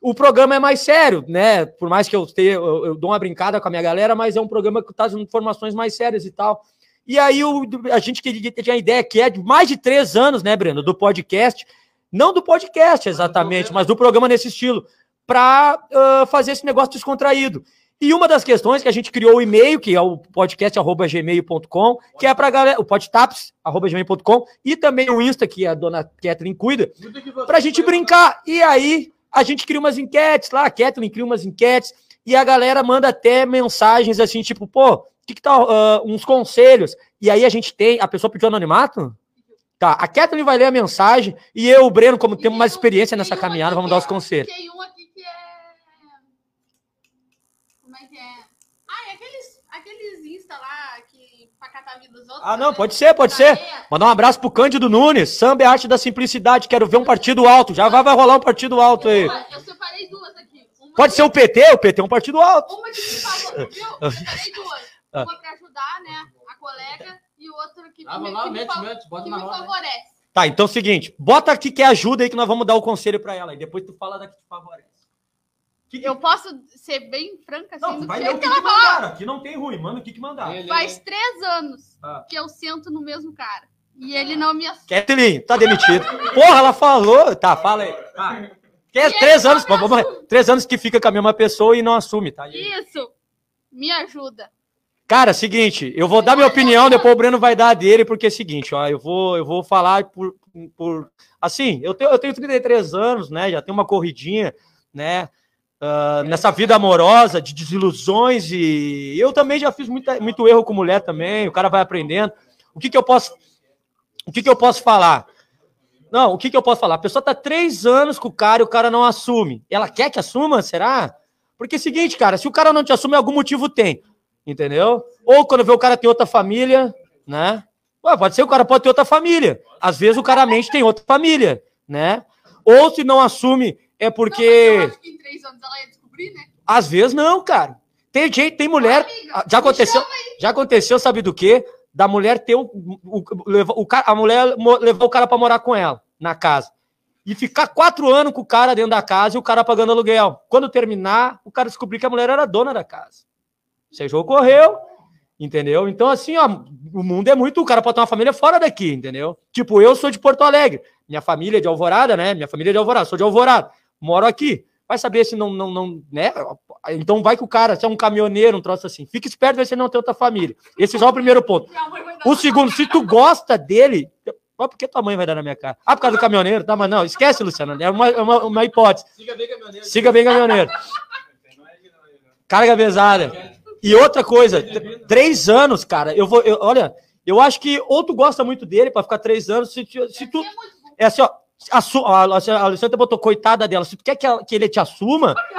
O programa é mais sério, né? Por mais que eu, tenha, eu, eu dou uma brincada com a minha galera, mas é um programa que traz informações mais sérias e tal. E aí o, a gente queria- tinha a ideia que é de mais de três anos, né, Breno, do podcast. Não do podcast exatamente, mas do programa nesse estilo, para fazer esse negócio descontraído. E uma das questões que a gente criou o e-mail, que é o podcast.gmail.com, que é para galera, o podtaps.gmail.com, e também o Insta, que a dona Kathleen cuida, pra gente brincar. E aí a gente cria umas enquetes lá, a Kathleen cria umas enquetes, e a galera manda até mensagens assim, tipo, pô, o que, que tá, ah, uns conselhos. E aí a gente tem, a pessoa pediu anonimato? Tá, a Kathleen vai ler a mensagem, e eu, o Breno, como temos mais experiência nessa caminhada, vamos dar os conselhos. Tem um aqui que é. Como é que é? Ah, é aqueles, aqueles Insta lá dos outros. Ah, não, né? pode ser, pode ser. É. Mandar um abraço pro Cândido Nunes, samba é arte da simplicidade, quero ver um partido alto, já vai, vai rolar um partido alto aí. Eu separei duas aqui. Uma Pode ser o PT, o PT é um partido alto. Uma que me falou, viu? Eu separei duas. Ah. Uma pra ajudar, né? A colega e outra que, Ah, me, vai lá, que me mete, fa- mete, bota que na me roda. favorece. Tá, então é o seguinte, bota aqui que é ajuda aí que nós vamos dar o conselho pra ela. E depois tu fala daqui que te favorece. Que que- Eu posso ser bem franca assim, Não, do vai ler jeito o que que, que ela mandaram. Aqui não tem ruim, manda o que, que mandaram. Faz três anos Ah. que eu sento no mesmo cara. E ele não me assusta. Kathleen, tá demitido. Porra, ela falou. Tá, fala aí. Tá. Que é três ele anos, vamos- três anos que fica com a mesma pessoa e não assume, tá? Isso! Me ajuda. Cara, seguinte, eu vou dar minha opinião, depois o Breno vai dar a dele, porque é o seguinte, ó, eu vou, eu vou falar por, por assim, eu tenho, eu tenho 33 anos, né, já tenho uma corridinha, né, ah, nessa vida amorosa, de desilusões, e eu também já fiz muita, muito erro com mulher também, o cara vai aprendendo. O que que eu posso, o que que eu posso falar? Não, o que que eu posso falar? A pessoa tá três anos com o cara e o cara não assume. Ela quer que assuma, será? Porque é o seguinte, cara, se o cara não te assume, algum motivo tem. Entendeu? Ou quando vê o cara tem outra família, né? Ué, pode ser o cara pode ter outra família. Às vezes o cara mente tem outra família, né? Ou se não assume é porque três anos ela ia descobrir, né? às vezes não, cara. Tem gente, tem mulher, Amiga, já aconteceu, já aconteceu, sabe do quê? Da mulher ter o, o, o, o a mulher levou o cara pra morar com ela na casa. E ficar quatro anos com o cara dentro da casa e o cara pagando aluguel. Quando terminar, o cara descobriu que a mulher era dona da casa. Seja ocorreu, entendeu? Então, assim, ó, o mundo é muito. O cara pode ter uma família fora daqui, entendeu? Tipo, eu sou de Porto Alegre. Minha família é de Alvorada, né? Minha família é de Alvorada, sou de Alvorada. Moro aqui. Vai saber se não, não, não, né? Então vai que o cara, se é um caminhoneiro, um troço assim. Fica esperto, ver se ele não tem outra família. Esse só é o primeiro ponto. O segundo, se tu gosta dele, mas por que tua mãe vai dar na minha cara? Ah, por causa do caminhoneiro? Tá, mas não, esquece, Luciano. É uma, é uma, uma hipótese. Siga bem, caminhoneiro. Siga bem, caminhoneiro. Carga pesada. E outra coisa, tr- três anos, cara, eu vou. eu- olha, eu acho que ou tu gosta muito dele pra ficar três anos, se, tu- se tu. É. É assim, ó. Assu- A a Alessandra botou coitada dela. Se tu quer que, ela- que ele te assuma, é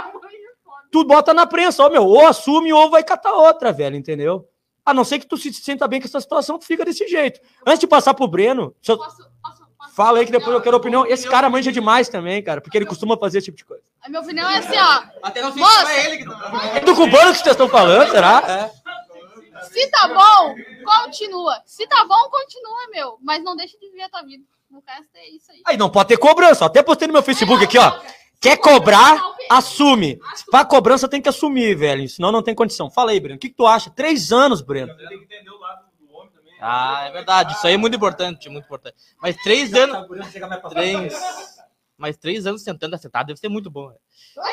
tu bota na prensa, ó, meu, ou assume ou vai catar outra, velho, entendeu? A não ser que tu se sinta bem com essa situação, tu fica desse jeito. Antes de passar pro Breno, eu- Posso, posso, posso fala aí que depois eu quero opinião. Esse cara manja demais também, cara, porque ele costuma fazer esse tipo de coisa. A minha opinião é assim, ó. Até não sei Moça! se é ele que tá. É do cubano que vocês estão falando, será? Se tá bom, continua. Se tá bom, continua, meu. Mas não deixa de viver a tua vida. O resto é isso aí. Aí não pode ter cobrança. Até postei no meu Facebook aqui, ó. Quer cobrar, assume. Pra cobrança tem que assumir, velho. Senão não tem condição. Fala aí, Breno. O que, que tu acha? Três anos, Breno. Tem que entender o lado do homem também. Ah, é verdade. Isso aí é muito importante, muito importante. Mas três anos. Três. Mas três anos sentando acertado deve ser muito bom. velho.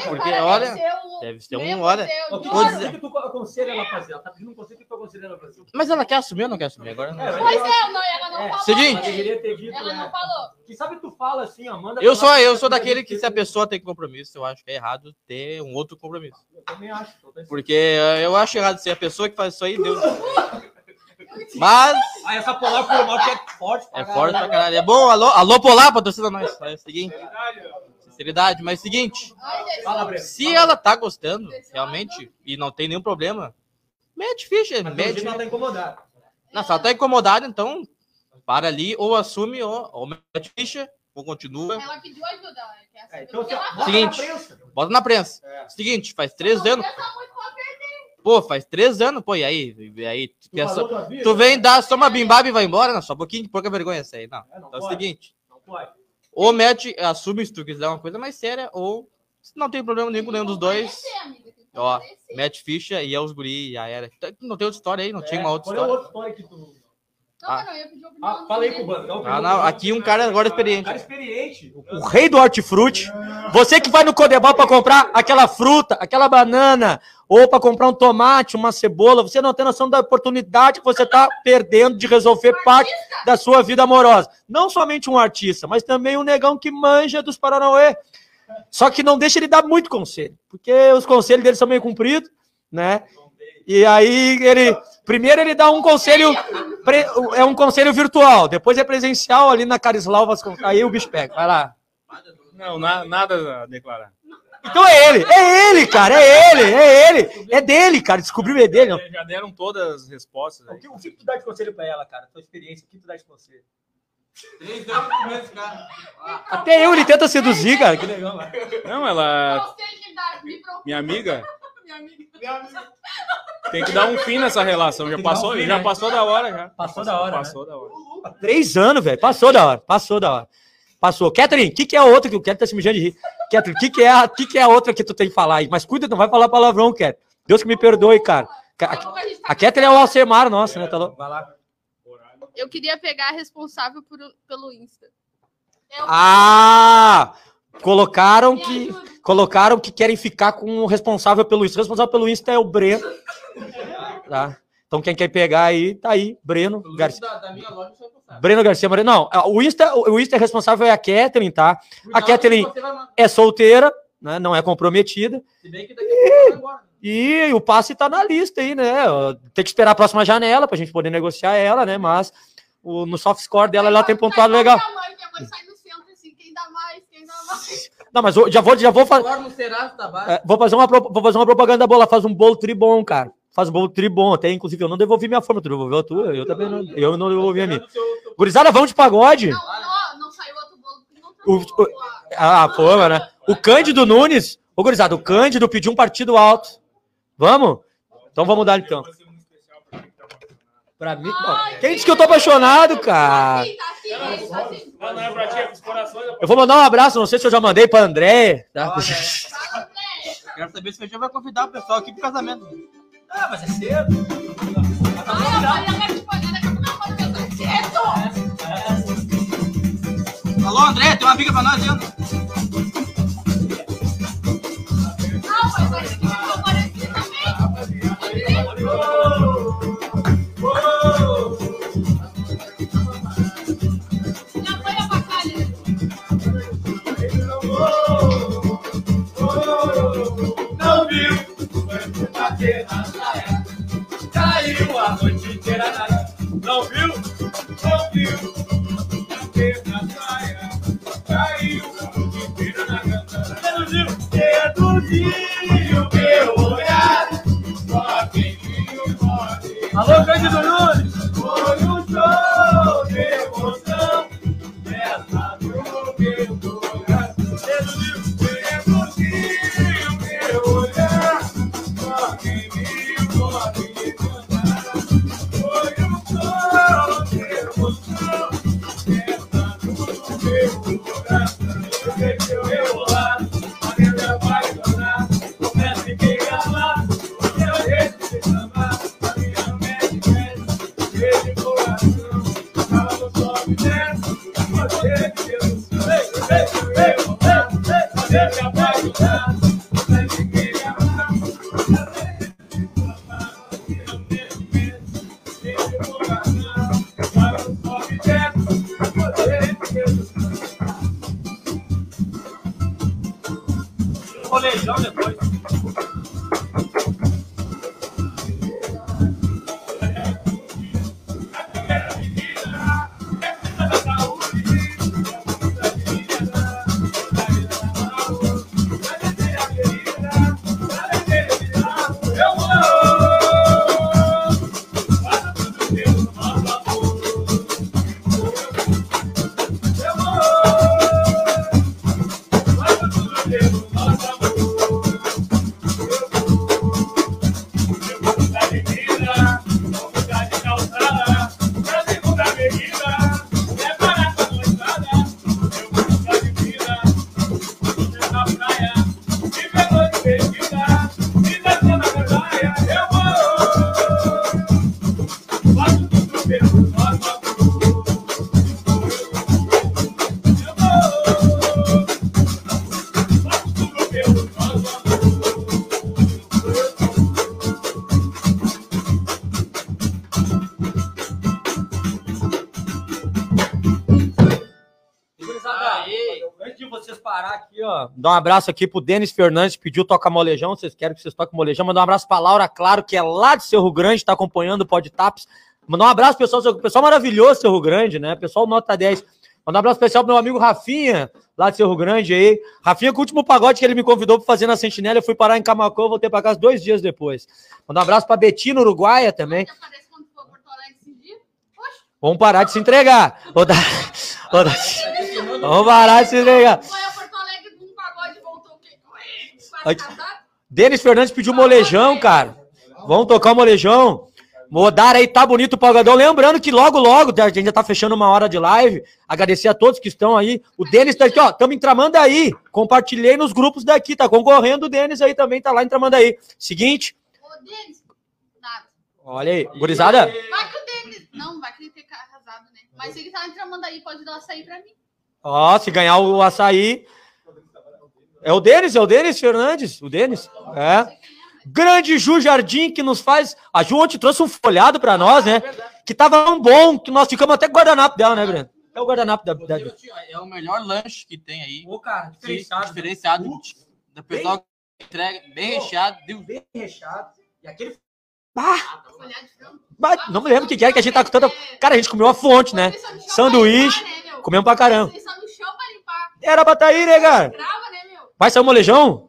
Porque, Cara, olha, deve ser o- deve ser um, Deus, O que, tu aconselha ela a fazer? Ela tá pedindo um conselho, o que tu aconselha ela a fazer? Mas ela quer assumir ou não quer assumir? Agora não. Pois é, não, ela não É. falou. Seguinte. deveria ter dito, Ela né? não falou. Que sabe tu fala assim, ó, manda Eu sou, eu sou daquele que se a pessoa tem compromisso, eu acho que é errado ter um outro compromisso. Eu também acho. tô pensando. Porque eh, eu acho errado ser a pessoa que faz isso aí, Deus. Mas Ah, essa polar foi mal que é forte. é forte pra caralho. É bom, alô, alô Polar, patrocina nós. É o seguinte. Sinceridade, mas seguinte. Gente, Fala, Breno. Se ela tá gostando, realmente, e não tem nenhum problema, mete ficha, mete. ela tá incomodada. Não, se ela tá incomodada, então para ali, ou assume, ou, ou mete ficha, ou continua. Ela pediu ajuda. Ela quer saber É, então, o que ela bota faz. Seguinte. na prensa. Bota na prensa. É. Seguinte, faz três anos. pensa muito pra perder. Pô, faz três anos, pô, e aí? E aí tu, Tu tu vem dar só uma bimbaba e vai embora? Não, só um pouquinho, pouca vergonha essa aí. Não. É, não Então é o seguinte, Não pode. ou mete, assume se tu quiser uma coisa mais séria, ou não tem problema nenhum com nenhum dos dois, amiga, ó, mete ficha e é os guri, já era. Não tem outra história aí, não tinha uma outra Qual é a história. outra história que tu... Não, Ah. mas não, eu ia pedir opinião. Ah, fala aí, dele. Cubano. uma Ah, não, do Cubano. aqui um cara agora experiente. Cara experiente. O rei do hortifruti. Você que vai no Codebal para comprar aquela fruta, aquela banana, ou para comprar um tomate, uma cebola, você não tem noção da oportunidade que você está perdendo de resolver parte da sua vida amorosa. Não somente um artista, mas também um negão que manja dos Paranauê. Só que não deixa ele dar muito conselho, porque os conselhos dele são meio compridos, né? E aí ele. Primeiro ele dá um conselho. pre- é um conselho virtual, depois é presencial ali na Carislau Vasconcelos. Aí o bicho pega. Vai lá. Não, na- nada a declarar. Então é ele, é ele, cara, é ele, é ele. É dele, cara. Descobriu é dele. Já deram todas as respostas. O que, o que tu dá de conselho pra ela, cara? Tua experiência, o que tu dá de conselho? Três anos com esse cara. Até eu ele tenta seduzir, cara. Que legal. Não, ela. Me preocupa, Minha amiga minha amiga. tem que dar um fim nessa relação. Já dar um passou, fim, já né? passou da hora já. Passou da hora, né? Passou da hora. Três anos, velho. Passou da hora, passou da hora. Passou. Catherine, o que, que é a outra que o Catherine tá se mijando de rir? Catherine, o que, que, é a- que, que é a outra que tu tem que falar aí? Mas cuida, não vai falar palavrão, Catherine. Deus que me perdoe, cara. A A, Catherine é o Alcemar nosso, né? Tá louco? Vai lá. Eu queria pegar a responsável por, pelo Insta. Eu, Ah! Colocaram que. Colocaram que querem ficar com o responsável pelo Insta. O responsável pelo Insta é o Breno. Tá? Então quem quer pegar aí, tá aí. Breno Garcia. Da, da minha loja. Breno Garcia Moreno. Não, o Insta, o Insta é responsável é a Catherine, tá? A Catherine Você vai mandar. é solteira, né? Não é comprometida. Se bem que daqui a pouco embora. E o passe tá na lista aí, né? Tem que esperar a próxima janela pra gente poder negociar ela, né? Mas o, no soft score dela ela tem pontuado legal. Minha mãe, minha mãe sai no centro assim, quem dá mais, quem dá mais. Não, mas eu já vou, já vou fazer. É, vou, fazer uma, vou fazer uma propaganda boa. Ela faz um bolo tribom, cara. Faz um bolo tribom. Até, inclusive, eu não devolvi minha forma. Tu devolveu a tua? Eu também não, eu não devolvi a minha. Gurizada, vamos de pagode. Não, não, não saiu outro bolo não O- o- a- Ah, forma, né? O Cândido Nunes. Ô, gurizada, o Cândido pediu um partido alto. Vamos? Então vamos dar então. Pra mim. Ai, Quem disse que eu tô apaixonado, cara? Tá assim, tá assim, tá assim. Não, não é pra ti, é pros corações. Eu vou mandar um abraço, não sei se eu já mandei pra André. Tá? André. Quero saber se o Feijão vai convidar o pessoal aqui pro casamento. Ah, mas é cedo. Alô, André, tem uma amiga pra nós, Leandro. Ah, mas vai ter que me comparecer também. Caiu a noite inteira na. Não viu? Não viu? Caiu a noite inteira na canta. Seduziu meu olhar. Só quem viu pode. Alô, Você dar um abraço aqui pro Denis Fernandes, pediu tocar molejão. Vocês querem que vocês toquem molejão? Mandar um abraço pra Laura Claro, que é lá de Cerro Grande, tá acompanhando o Podtaps. Mandar um abraço, pessoal, pessoal maravilhoso, Cerro Grande, né? Pessoal nota 10. Mandar um abraço especial pro meu amigo Rafinha, lá de Cerro Grande aí. Rafinha, com o último pagode que ele me convidou para fazer na Sentinela, eu fui parar em Camacô, voltei pra casa dois dias depois. Mandar um abraço pra Betina, Uruguaia também. Vamos parar de se entregar. Vamos parar de se entregar. foi a Porto Alegre num pagode e voltou o quê? Ai. Quase casado? Denis Fernandes pediu molejão, cara. Vamos tocar o molejão. Modar aí, tá bonito o pagodão. Lembrando que logo, logo, a gente já tá fechando uma hora de live. Agradecer a todos que estão aí. O Denis tá aqui, ó. Tamo em Tramandaí. Compartilhei nos grupos daqui, tá concorrendo. O Denis aí também tá lá em Tramandaí. Seguinte, Ô, Denis, nada. olha aí, gurizada. Vai que o Denis. Não, vai que ele ter casado, né? Mas se ele tá entramando aí, pode dar açaí pra mim. Ó, se ganhar o açaí. É o Denis, é o Denis Fernandes. O Denis. É. Grande Ju Jardim, que nos faz. A Ju ontem trouxe um folhado pra nós, né? Que tava tão bom que nós ficamos até com o guardanapo dela, né, Breno? É o guardanapo da. da... É o melhor lanche que tem aí. Ô, cara, Diferenciado. Diferenciado. Da pessoa que entrega bem recheado. Deu bem recheado. E aquele. Frango. Bah, não me lembro o que que era que a gente tá com tanta. Cara, a gente comeu a fonte, né? Sanduíche. né? Comemos pra caramba. Era pra tá aí, né, cara? Vai sair o molejão?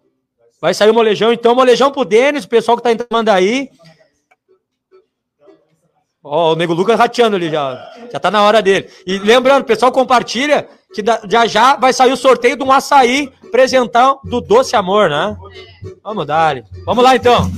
Vai sair o molejão, então. Molejão pro Denis, o pessoal que tá entrando aí. Ó, o Nego Lucas rateando ali já. Já tá na hora dele. E lembrando, pessoal, compartilha que já já vai sair o sorteio de um açaí presentão do Doce Amor, né? Vamos dar. Vamos lá, então.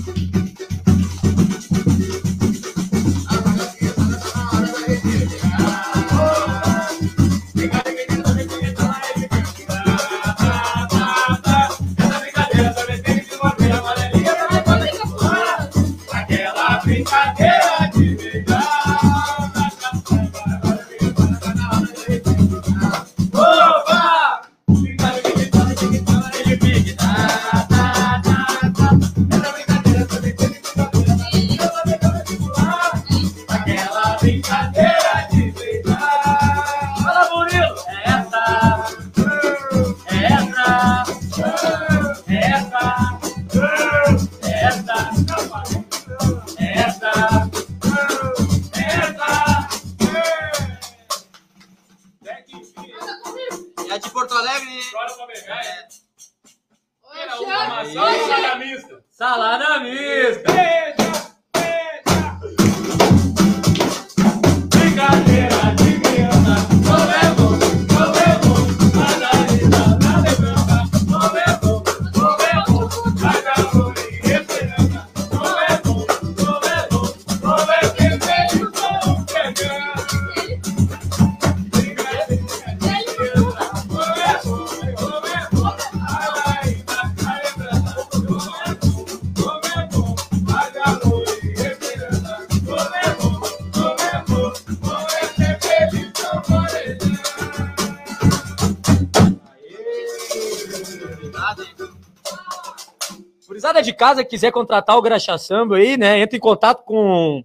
Casa quiser contratar o Graxa Samba aí, né? Entra em contato com.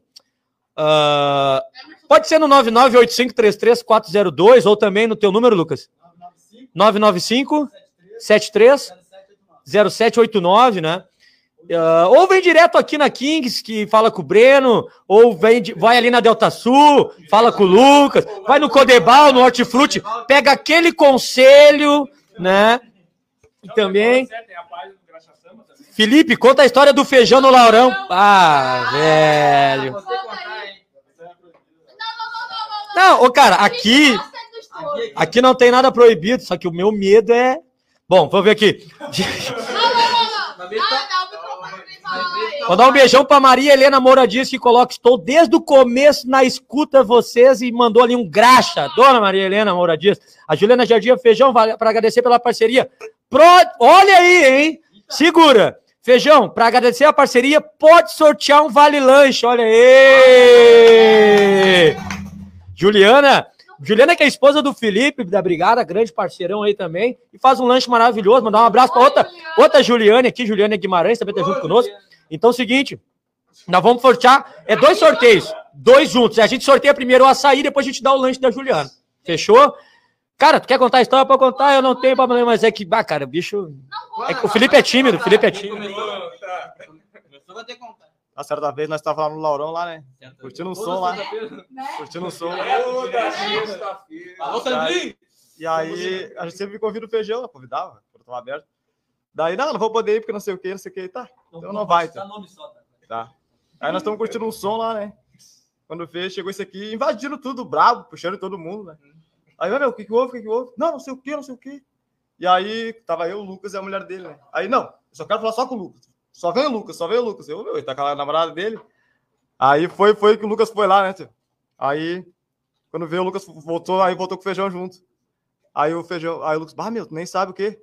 ah, pode ser no 998533402 ou também no teu número, Lucas. 995 73 0789, né? Ah, ou vem direto aqui na Kings, que fala com o Breno, ou vem de- vai ali na Delta Sul, fala com o Lucas, vai no Codebal, no Hortifruti, pega aquele conselho, né? E também. Felipe, conta a história do feijão no Laurão. Ah, velho. Não, não, não, não, não. Não, ô cara, aqui, aqui não tem nada proibido, só que o meu medo é. Bom, vamos ver aqui. Ah, fala aí. Vou dar um beijão pra Maria Helena Moura Dias, que coloca, estou desde o começo na escuta vocês e mandou ali um graxa. Dona Maria Helena Moura Dias. A Juliana Jardim Feijão, para agradecer pela parceria. Pro... Olha aí, hein? Segura. Feijão, para agradecer a parceria, pode sortear um vale lanche. Olha aí. Juliana, Juliana que é esposa do Felipe da Brigada, grande parceirão aí também, e faz um lanche maravilhoso. Mandar um abraço para outra, outra Juliane aqui, Juliane Guimarães, também tá junto conosco. Então é o seguinte, nós vamos sortear, é dois sorteios, dois juntos. A gente sorteia primeiro o açaí, depois a gente dá o lanche da Juliana. Fechou? Cara, tu quer contar a história pra contar? Eu não tenho problema, mas é que, ah, cara, bicho. É que o Felipe é tímido, o Felipe é tímido. Começou a ter contato. A certa vez nós estávamos lá no Laurão, lá, né? Curtindo um som lá. Curtindo um som. Alô, Sandrinho! E aí, a gente sempre me convida o feijão, eu convidava, quando tava aberto. Daí, não, não vou poder ir porque não sei o que, não sei o que. Tá, então não vai. Então. Tá. Aí nós estamos curtindo um som lá, né? Quando fez, chegou esse aqui, invadindo tudo, brabo, puxando todo mundo, né? Aí, meu, o que que houve, o que que houve? Não, não sei o que, não sei o que. E aí, tava eu, o Lucas e a mulher dele, né? Aí, não, eu só quero falar só com o Lucas. Só vem o Lucas, só vem o Lucas. Eu, meu, ele tá com a namorada dele. Aí foi, foi que o Lucas foi lá, né, tio? Aí, quando veio o Lucas, voltou, aí voltou com o feijão junto. Aí o feijão, aí o Lucas, bah, meu, tu nem sabe o quê?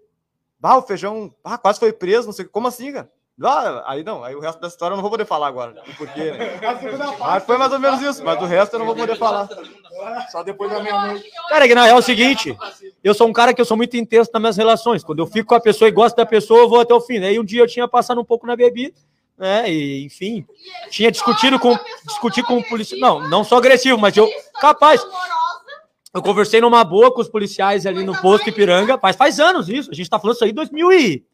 Bah, o feijão, ah, quase foi preso, não sei. Como assim, cara? Ah, aí não, aí o resto da história eu não vou poder falar agora. O porquê, né? Mas foi mais ou menos isso, mas do resto eu não vou poder falar. Só depois da meia-noite. Cara, que na real é o seguinte, eu sou um cara que eu sou muito intenso nas minhas relações. Quando eu fico com a pessoa e gosto da pessoa, eu vou até o fim. Aí um dia eu tinha passado um pouco na bebida, né? E, enfim, tinha discutido com discutir com o policial. Não, não sou agressivo, mas eu capaz. Eu conversei numa boa com os policiais ali no posto Ipiranga, mas faz anos isso. A gente tá falando isso aí em 2000 e...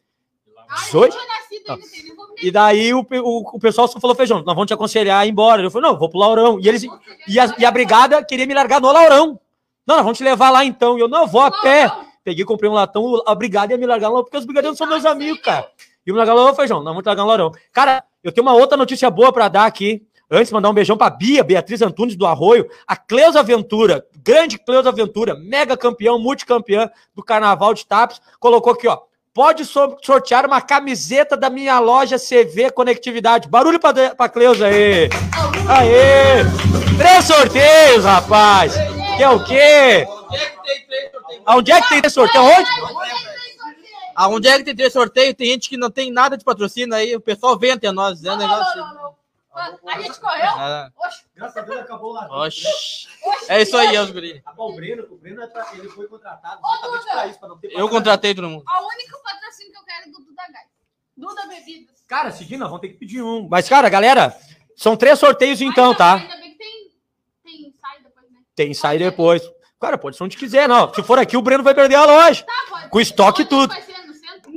Ai, 18? eu não nasci ainda, tem nem como E daí o, o, o pessoal só falou, Feijão, nós vamos te aconselhar a ir embora. Eu falei, não, vou pro Laurão. E, eles, e, a, e a brigada queria me largar no Laurão. Não, nós vamos te levar lá então. E eu, não, eu vou a pé. Peguei, comprei um latão, a brigada ia me largar lá, porque os brigadeiros são meus amigos, cara. E me largar lá, Feijão, nós vamos te largar no Laurão. Cara, eu tenho uma outra notícia boa pra dar aqui. Antes, mandar um beijão pra Bia, Beatriz Antunes do Arroio, a Cleusa Ventura, grande Cleusa Ventura, mega campeão, multicampeã do Carnaval de Tapes, colocou aqui, ó. Pode so- sortear uma camiseta da minha loja CV Conectividade. Barulho pra, De- pra Cleusa aí. Aê! Três sorteios, rapaz. Que é o quê? Aonde é que tem três sorteios? Onde? Aonde é que tem três sorteios? Tem gente que não tem nada de patrocínio aí. O pessoal vem até nós, dizendo Não, negócio. não, não, não. A gente correu? Ah, Graças a Deus acabou lá. Oxi. É isso aí, os guri. O Breno, o Breno é ele foi contratado Ô, Duda. pra isso, pra não ter Eu contratei todo mundo. A única patrocínio que eu quero é do Duda Gás. Duda Bebidas. Cara, seguindo, nós vamos ter que pedir um. Mas, cara, galera, são três sorteios então, tá? Ainda bem que tem, tem sai depois, né? Tem sair depois. Cara, pode ser onde quiser, não. Se for aqui, o Breno vai perder a loja. Tá, pode. Com estoque e tudo. Vai ser no centro?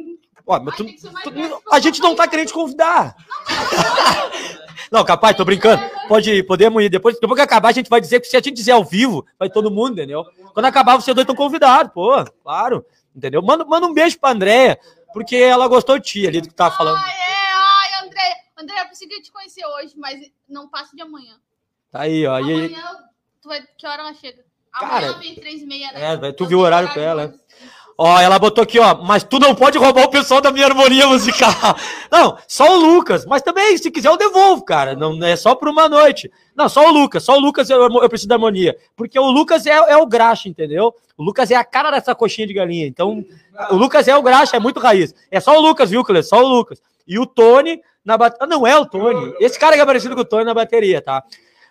Ó, mas tu- tu- a gente não tá querendo te convidar. Não, capaz, tô brincando. Pode ir, podemos ir. Depois, depois que acabar, a gente vai dizer que se a gente dizer ao vivo, vai todo mundo, entendeu? Quando acabar, vocês dois estão convidados, pô, claro. Entendeu? Manda, manda um beijo pra Andréia, porque ela gostou de ti ali do que tava falando. Ai, é, ai, André. André, eu consegui te conhecer hoje, mas não passa de amanhã. Tá aí, ó. E Amanhã, tu vai, que hora ela chega? Cara, Amanhã vem três e meia, né? é, tu Eu viu o horário que pra ela. Ó, ela botou aqui, ó, mas tu não pode roubar o pessoal da minha harmonia musical. Não, só o Lucas. Mas também, se quiser, eu devolvo, cara. Não é só por uma noite. Não, só o Lucas. Só o Lucas eu, eu preciso da harmonia. Porque o Lucas é, é o graxa, entendeu? O Lucas é a cara dessa coxinha de galinha. Então, o Lucas é o graxa, é muito raiz. É só o Lucas, viu, Clê? Só o Lucas. E o Tony na bateria. Não é o Tony. Esse cara que é parecido com o Tony na bateria, tá?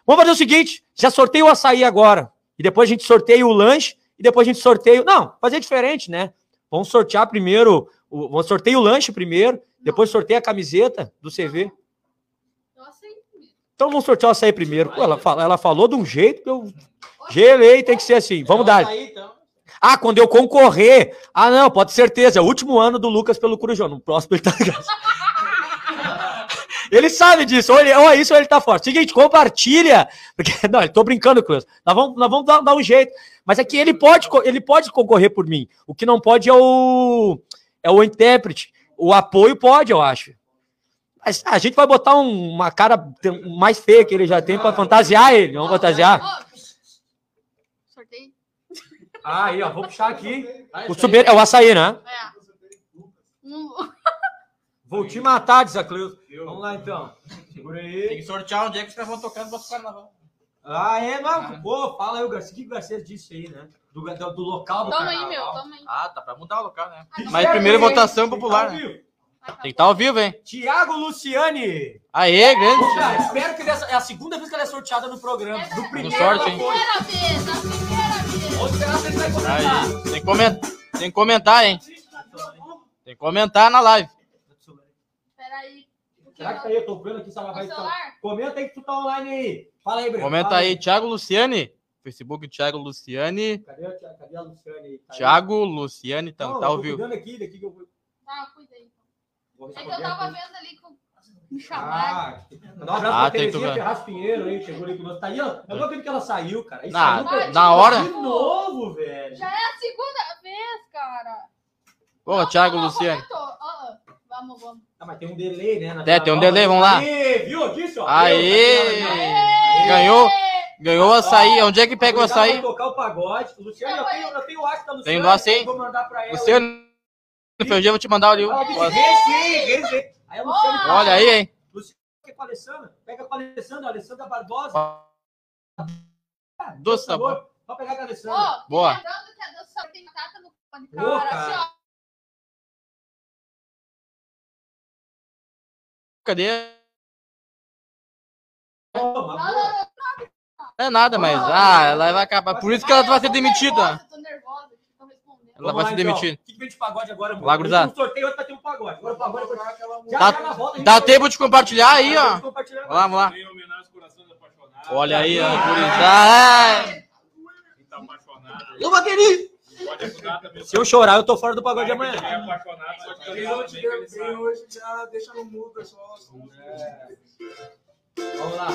Vamos fazer o seguinte: já sorteio o açaí agora. E depois a gente sorteia o lanche. E depois a gente sorteia. Não, fazer diferente, né? Vamos sortear primeiro. O, vamos sortear o lanche primeiro. Depois sorteia a camiseta do CV. Aceito. Então vamos sortear o açaí primeiro. Pô, ela, fala- ela falou de um jeito que eu gelei, tem que ser assim. Vamos dar. Ah, quando eu concorrer. Ah, não, pode ter certeza. É o último ano do Lucas pelo Corujão. No próximo ele tá ligado. Ele sabe disso. Ou, ele, ou é isso ou ele tá forte. Seguinte, compartilha. Porque, não, eu tô brincando com isso. Nós vamos, nós vamos dar, dar um jeito. Mas é que ele pode, ele pode concorrer por mim. O que não pode é o, é o intérprete. O apoio pode, eu acho. Mas a gente vai botar um- uma cara mais feia que ele já tem pra fantasiar ele. Vamos fantasiar? Sorteio? Ah, aí, ó. Vou puxar aqui. O subir é o açaí, né? É. Vou te matar, Desacleus. Vamos lá, então. Segura aí. Tem que sortear onde é que os caras vão tocando pro carnaval. Ah, é, não, pô, fala aí o Garcia. O que o Garcia disse aí, né? Do, do, do local do Toma aí, meu, toma aí. Ah, tá pra mudar o local, né? Ah, Mas Certo, primeiro hein? votação Tem que popular, tá ao né? vivo. Tem que estar ao vivo, hein? Tiago Luciane. Aê, grande. Cara, espero que dessa, é a segunda vez que ela é sorteada no programa. Do primeiro sorte, hein? Primeira vez, a primeira vez. Vamos esperar se ele vai comentar. Aí, tem que comentar, tem que comentar, hein? Tem que comentar na live. Será que tá aí? Eu tô vendo aqui se ela vai... Celular? Comenta aí que tu tá online aí. Fala aí, Breno. Comenta fala aí, Thiago Luciane. Facebook Thiago Luciane. Cadê, a- cadê a Luciane aí? Tá aí? Thiago Luciane, tá, Não, tá ao tô aqui, daqui que eu vou... Tá, cuida aí. vou É que eu tava vendo ali com... me chamaram. Ah, mandar um abraço Ah, pra Terezinha. Ferraz Pinheiro aí, que chegou ali conosco. Tá aí, ó. Eu tô vendo que ela saiu, cara. Aí Na- saiu, na hora? De novo, velho. Já é a segunda vez, cara. Ô, Não, Thiago não, não, Luciane. Ah, ah. Vamos, vamos. Ah, mas tem um delay, né? na É, tem um delay, vamos lá. Aê, viu? Disse, ó. Aê! Tá Aê! Ganhou. Ganhou o açaí. Onde é que pega o açaí? por tocar o pagode. Luciano, eu tenho, eu tenho o WhatsApp da Luciane. Tem o nosso aí? eu Vou mandar pra ela. Luciano, no dia eu vou te mandar ali. o- Ela disse, o- vem sim, vem sim. Aí a Luciane... Boa! Olha aí, hein? Pega com a Alessandra. Pega com a Alessandra. A Alessandra Barbosa. Ah, Doce sabor. Pode pegar com a Alessandra. Boa. lembrando que a dança tem batata no fone, Boa, cara. Cadê? Não, é nada, mas. Ah, ela vai acabar. Por isso que ela Ai, vai ser demitida. Ela Vamos vai lá, ser então. demitida. O que vem de pagode agora, mano? Um sorteio, outro vai ter um pagode. Agora o pagode vai Já, Dá- tempo de compartilhar aí, ó. Vamos lá. Olha aí, ó. gurizada. Quem tá apaixonado. Eu vou Se eu chorar, eu tô fora do pagode amanhã. É apaixonado, só que Quem bem hoje, já deixa no mudo, pessoal. Vamos lá.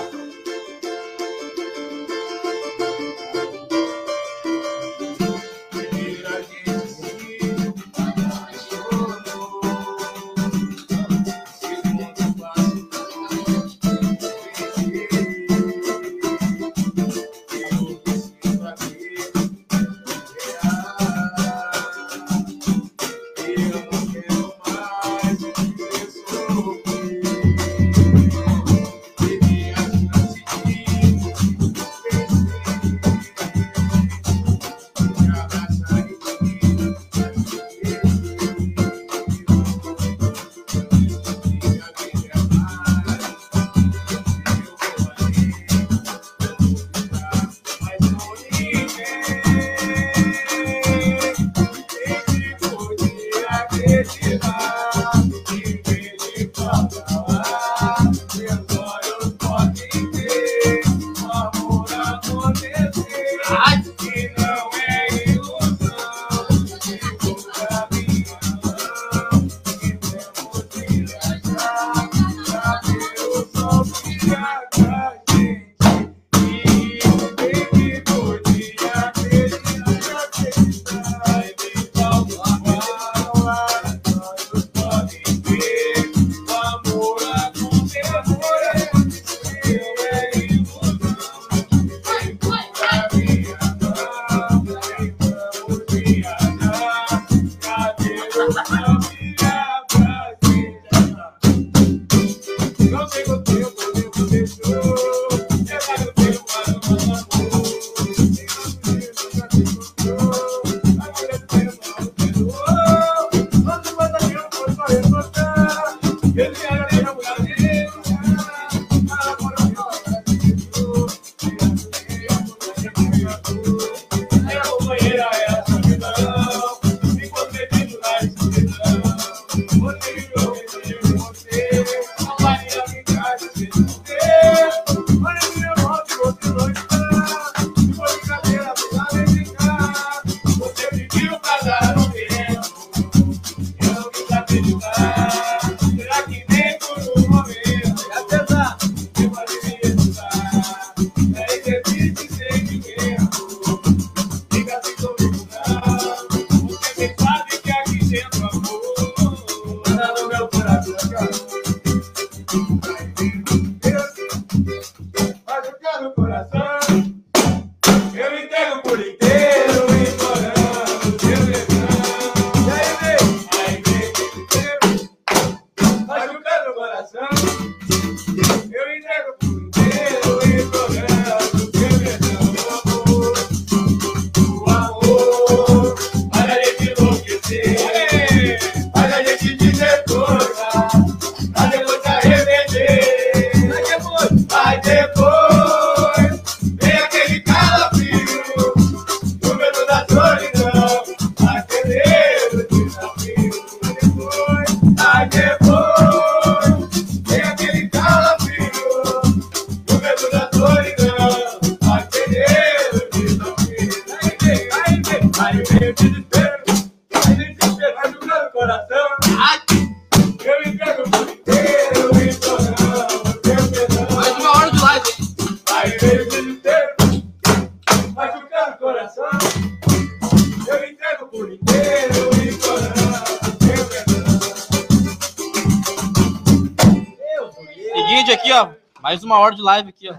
Hora de live aqui, ó.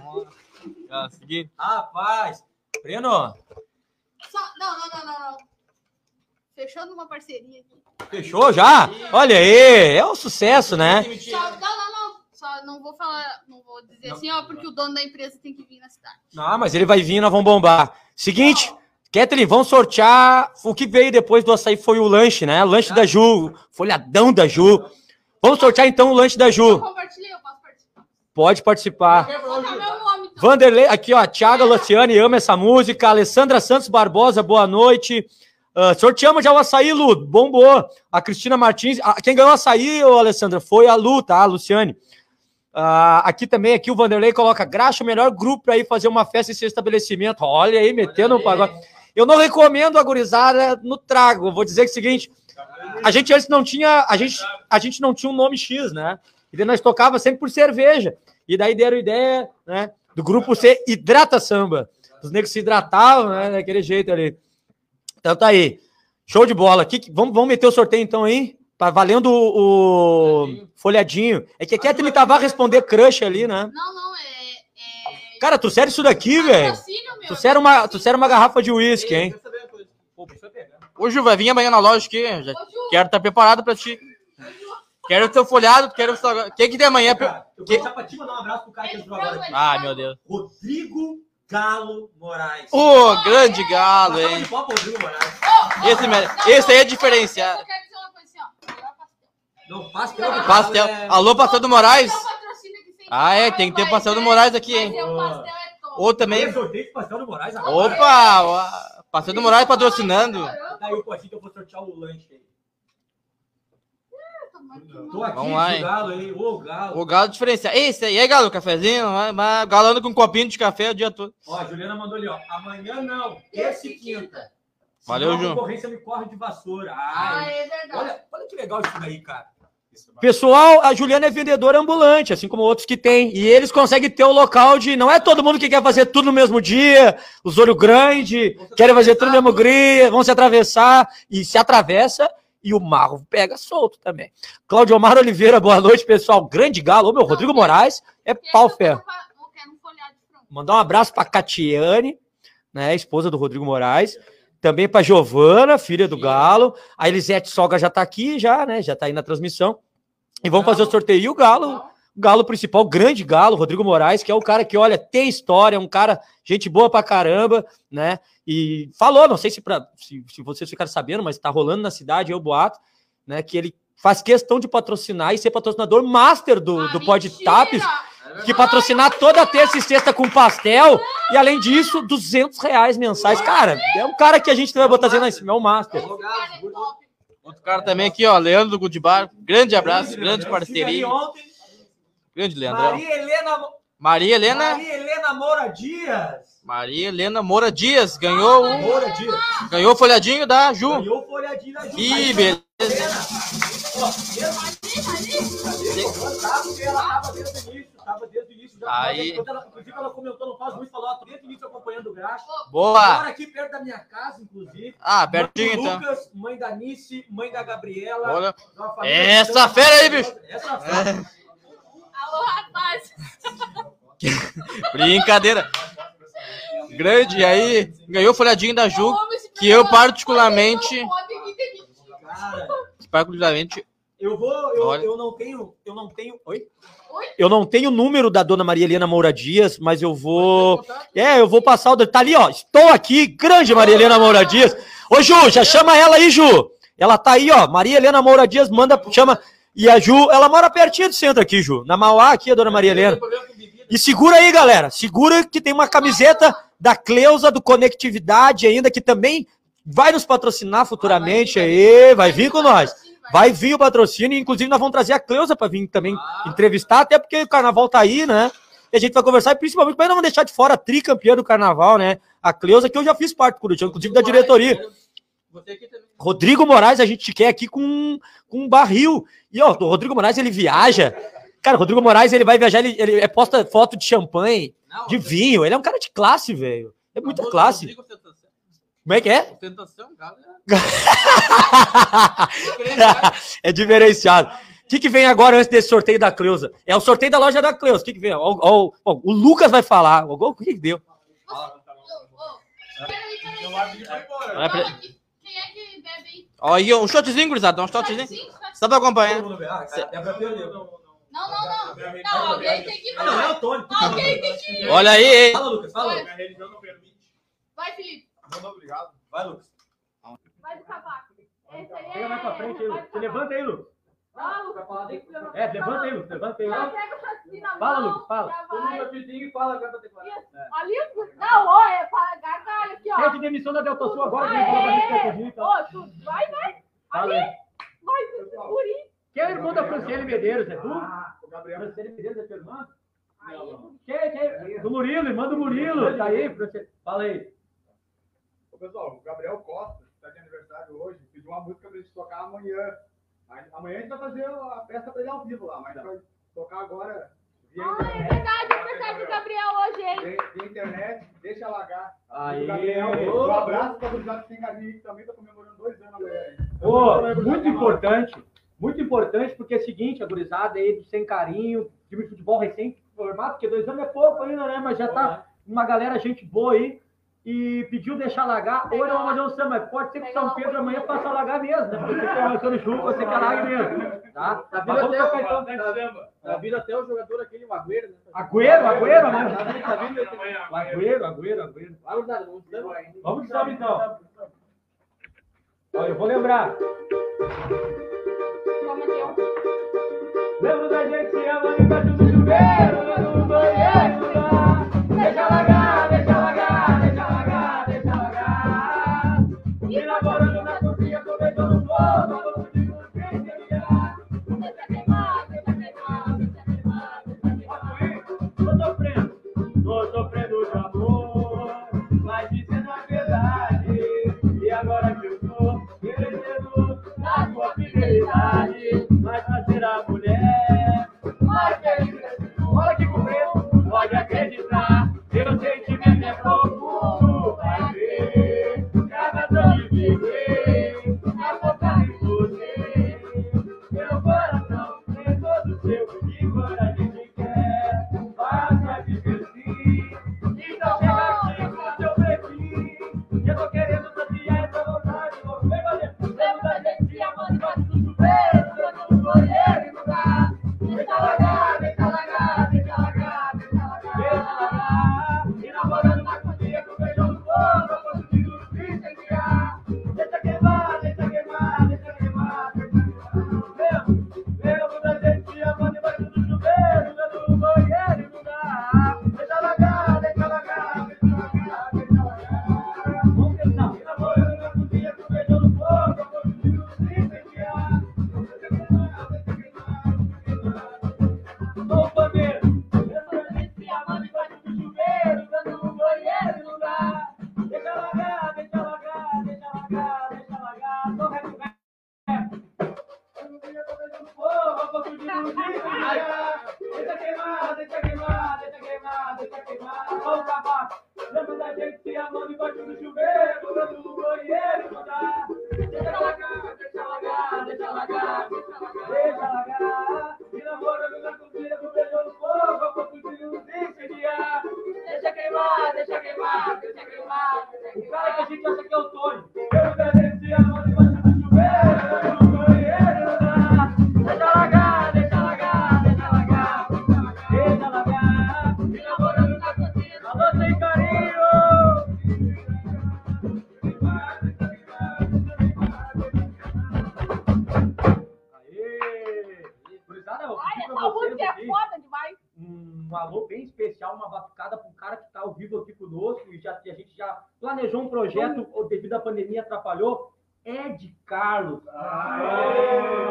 ó seguinte. Rapaz, Breno, Só, não, não, não, não, não. Fechando uma parceria aqui. fechou já? Olha aí, é um sucesso, né? Só, não, não, não. Só não vou falar, não vou dizer assim, ó, porque o dono da empresa tem que vir na cidade. Não, mas ele vai vir, nós vamos bombar. Seguinte, Kathleen, vamos sortear. O que veio depois do açaí foi o lanche, né? Lanche da Ju, folhadão da Ju. Vamos sortear então o lanche da Ju. compartilhei, eu participar. Pode participar. Nome. Então. Vanderlei, aqui ó, Thiago Luciane ama essa música. Alessandra Santos Barbosa, boa noite. Ah, sorteamos já o açaí, Lu, bombou. A Cristina Martins, ah, quem ganhou o açaí, ô, Alessandra, foi a Lu, tá? A Luciane. Ah, aqui também, aqui o Vanderlei coloca graxa, o melhor grupo para ir fazer uma festa em seu estabelecimento. Olha aí, metendo um pagode. Eu não recomendo a gurizada no trago. Vou dizer que é o seguinte: a gente antes não tinha, a gente, a gente não tinha um nome X, né? E daí nós tocava sempre por cerveja. E daí deram ideia, né? Do grupo C Hidrata Samba. Os negros se hidratavam, né? Daquele jeito ali. Então tá aí. Show de bola. Que, que- vamos, vamos meter o sorteio então aí? Tá valendo o, o folhadinho. É que a Kathleen tava a responder crush ali, né? Não, não, é. é... Cara, tu sério isso daqui, velho? Patrocínio, meu. Tu sério uma, tu sério uma garrafa de uísque, hein? Ô, Ju, vai vir amanhã na loja aqui. Já Ô, quero estar preparado pra ti. Quero teu folhado, quero o seu- O que que tem amanhã? Cara, eu Que- vou deixar pra ti mandar um abraço pro cara que entrou agora. frango. meu Deus. Rodrigo Galo Moraes. Ô, grande galo, hein? Rodrigo Moraes. Ô, Esse não, esse aí é diferenciado. Eu só quero dizer uma coisa assim, ó. Pastel. Não, pastel. do Pastel. É- Alô, pastel do Moraes? Que Ah, é, tem que ter pastel do Moraes aqui, hein? o pastel é. Ou também. Pastel do Moraes agora. Opa! Pastel do Moraes patrocinando. Tá aí o potinho que eu vou sortear o lanche aí. Tô aqui, Vamos lá, hein? Galo aí. Ô, Galo. O galo diferenciado. Esse aí, e aí, galo, cafezinho? Vai, vai, O galo anda com um copinho de café o dia todo. Ó, a Juliana mandou ali, ó. Amanhã não, terça e quinta. Valeu, Senão Ju. A concorrência me corre de vassoura. Ah, Ai, é verdade. olha, olha que legal isso daí, cara. Pessoal, a Juliana é vendedora ambulante, assim como outros que tem. E eles conseguem ter o local de. Não é todo mundo que quer fazer tudo no mesmo dia. Os olho grande, querem fazer tudo no mesmo dia, vão se atravessar e se atravessa. E o Marro pega solto também. Claudio Omar Oliveira, boa noite, pessoal. Grande galo. Meu, Rodrigo Moraes é pau ferro. um. Mandar um abraço para Catiane, né, esposa do Rodrigo Moraes. Também para Giovana, filha do Galo. A Elisete Soga já tá aqui, já, né? Já tá aí na transmissão. E vamos fazer o sorteio. E o Galo, Galo principal, o grande Galo, Rodrigo Moraes, que é o cara que, olha, tem história, é um cara, gente boa pra caramba, né? E falou, não sei se, pra, se, se vocês ficaram sabendo, mas tá rolando na cidade, eu boato, né? Que ele faz questão de patrocinar e ser patrocinador master do, Ah, do Pod mentira! Tapes que patrocinar toda terça e sexta com pastel, e além disso, 200 reais mensais. Cara, é um cara que a gente vai botar cima, é o Master. É. Outro cara também aqui, ó. Leandro Goodbar. Grande abraço, grande parceria. Grande Leandrão. Maria Helena, Maria Helena. Maria Helena Moura Dias. Maria Helena Moura Dias ganhou o, Moura Dias. ganhou o folhadinho da Ju. Ganhou o folhadinho da Ju. Ih, beleza. Aí. Inclusive, ela comentou no Faz Muito, falou, desde o início acompanhando o Graxa. Boa. Agora aqui perto da minha casa, inclusive. Ah, pertinho então. Lucas, mãe da Nice, mãe da Gabriela. Olha. Essa fera aí, bicho. Essa fera. Alô, rapaz. Brincadeira. Grande, aí ganhou o folhadinho da Ju. Que eu particularmente-. Cara, Particularmente, eu vou, eu, Olha. eu não tenho, eu não tenho. Oi? Eu não tenho o número da dona Maria Helena Moura Dias, mas eu vou. É, eu vou passar o. Tá ali, ó. Estou aqui, grande Maria Helena Moura Dias. Ô, Ju, já chama ela aí, Ju. Ela tá aí, ó. Maria Helena Moura Dias, manda, chama. E a Ju, ela mora pertinho do centro aqui, Ju. Na Mauá, aqui, a dona Maria Helena. E segura aí, galera. Segura que tem uma camiseta da Cleusa do Conectividade ainda, que também vai nos patrocinar futuramente aí. Vai vir com nós. Vai vir o patrocínio, inclusive nós vamos trazer a Cleusa para vir também entrevistar, até porque o carnaval tá aí, né? E a gente vai conversar, e principalmente, mas não vamos deixar de fora a tricampeã do carnaval, né? A Cleusa, que eu já fiz parte do Curitiba, inclusive da diretoria. Rodrigo Moraes, a gente te quer aqui com, com um barril. E ó, o Rodrigo Moraes, ele viaja. Cara, o Rodrigo Moraes, ele vai viajar, ele, ele é, posta foto de champanhe, Não, de vinho. Ele é um cara de classe, velho. É muita Rodrigo- classe. Rodrigo Ostentação. Como é que é? Ostentação, cara. é diferenciado. O que, que vem agora antes desse sorteio da Cleusa? É o sorteio da loja da Cleusa. O que, que vem? Ó, ó, ó, o Lucas vai falar. O, o que, que deu? Ô, Peraí, peraí. Eu acho que foi embora. Vai pra- Fala que- Quem é que bebe aí? Ó, aí, um shotzinho, gurizada. Um shotzinho. Só pra acompanhar. Não, não, não. Não, alguém tem que Ah, ir. Tony. Alguém tem que ir. Olha aí, hein? Fala, Lucas, fala. Minha religião não permite. Vai, Felipe. Muito obrigado. Vai, Lucas. Vai do cavaco. Esse aí Chega mais pra frente aí, Lucas. levanta aí, Lucas. Ah, Lucas. É, levanta aí, Lucas. Levanta aí. Já pega o na Fala, mão, Lucas, fala. já vai. e fala, canta Ali, não, ó, é para gargalho aqui, ó. Pede demissão da Delta Sul agora. Vem falar gente aqui. Ô, tu, vai, vai. Fala Ali, aí. vai, guri. Quem é o irmão da Franciele Medeiros? É tu? O Gabriel. Franciele Medeiros é tua irmã? Quem, quem? Do Murilo, irmã do Murilo. Tá aí, Franciele. Fala aí. Ô, pessoal, o Gabriel Costa, que tá de aniversário hoje, pediu uma música pra gente tocar amanhã. Amanhã a gente vai fazer a festa pra ele ao vivo lá, mas vai tocar agora via Ah, é internet. verdade, é verdade do Gabriel hoje, hein? Via, via internet, deixa alagar. Aí. O Gabriel, um abraço pra gurizada que tem carinho que também tá comemorando dois anos amanhã. Ô, muito importante, muito importante, porque é o seguinte, a gurizada aí do Sem Carinho, time de futebol recém-formado, porque dois anos é pouco ainda, né? Mas já tá uma galera, gente boa aí, e pediu deixar alagar. Hoje vamos fazer um samba, mas pode ser que São Pedro amanhã faça alagar mesmo, né? Porque você tá marcando chuva, você quer alagar mesmo, tá? Tocar então. Tá vindo até o jogador aquele, o Agüero, né? Agüero, Agüero, né? Tá vindo O Agüero, Agüero, Agüero. Vamos de samba então. Ó, eu vou lembrar. Lembro da gente amando embaixo do chuveiro, no banheiro cara que está ao vivo aqui conosco e já, e a gente já planejou um projeto, ou devido à pandemia atrapalhou. Ed Carlos.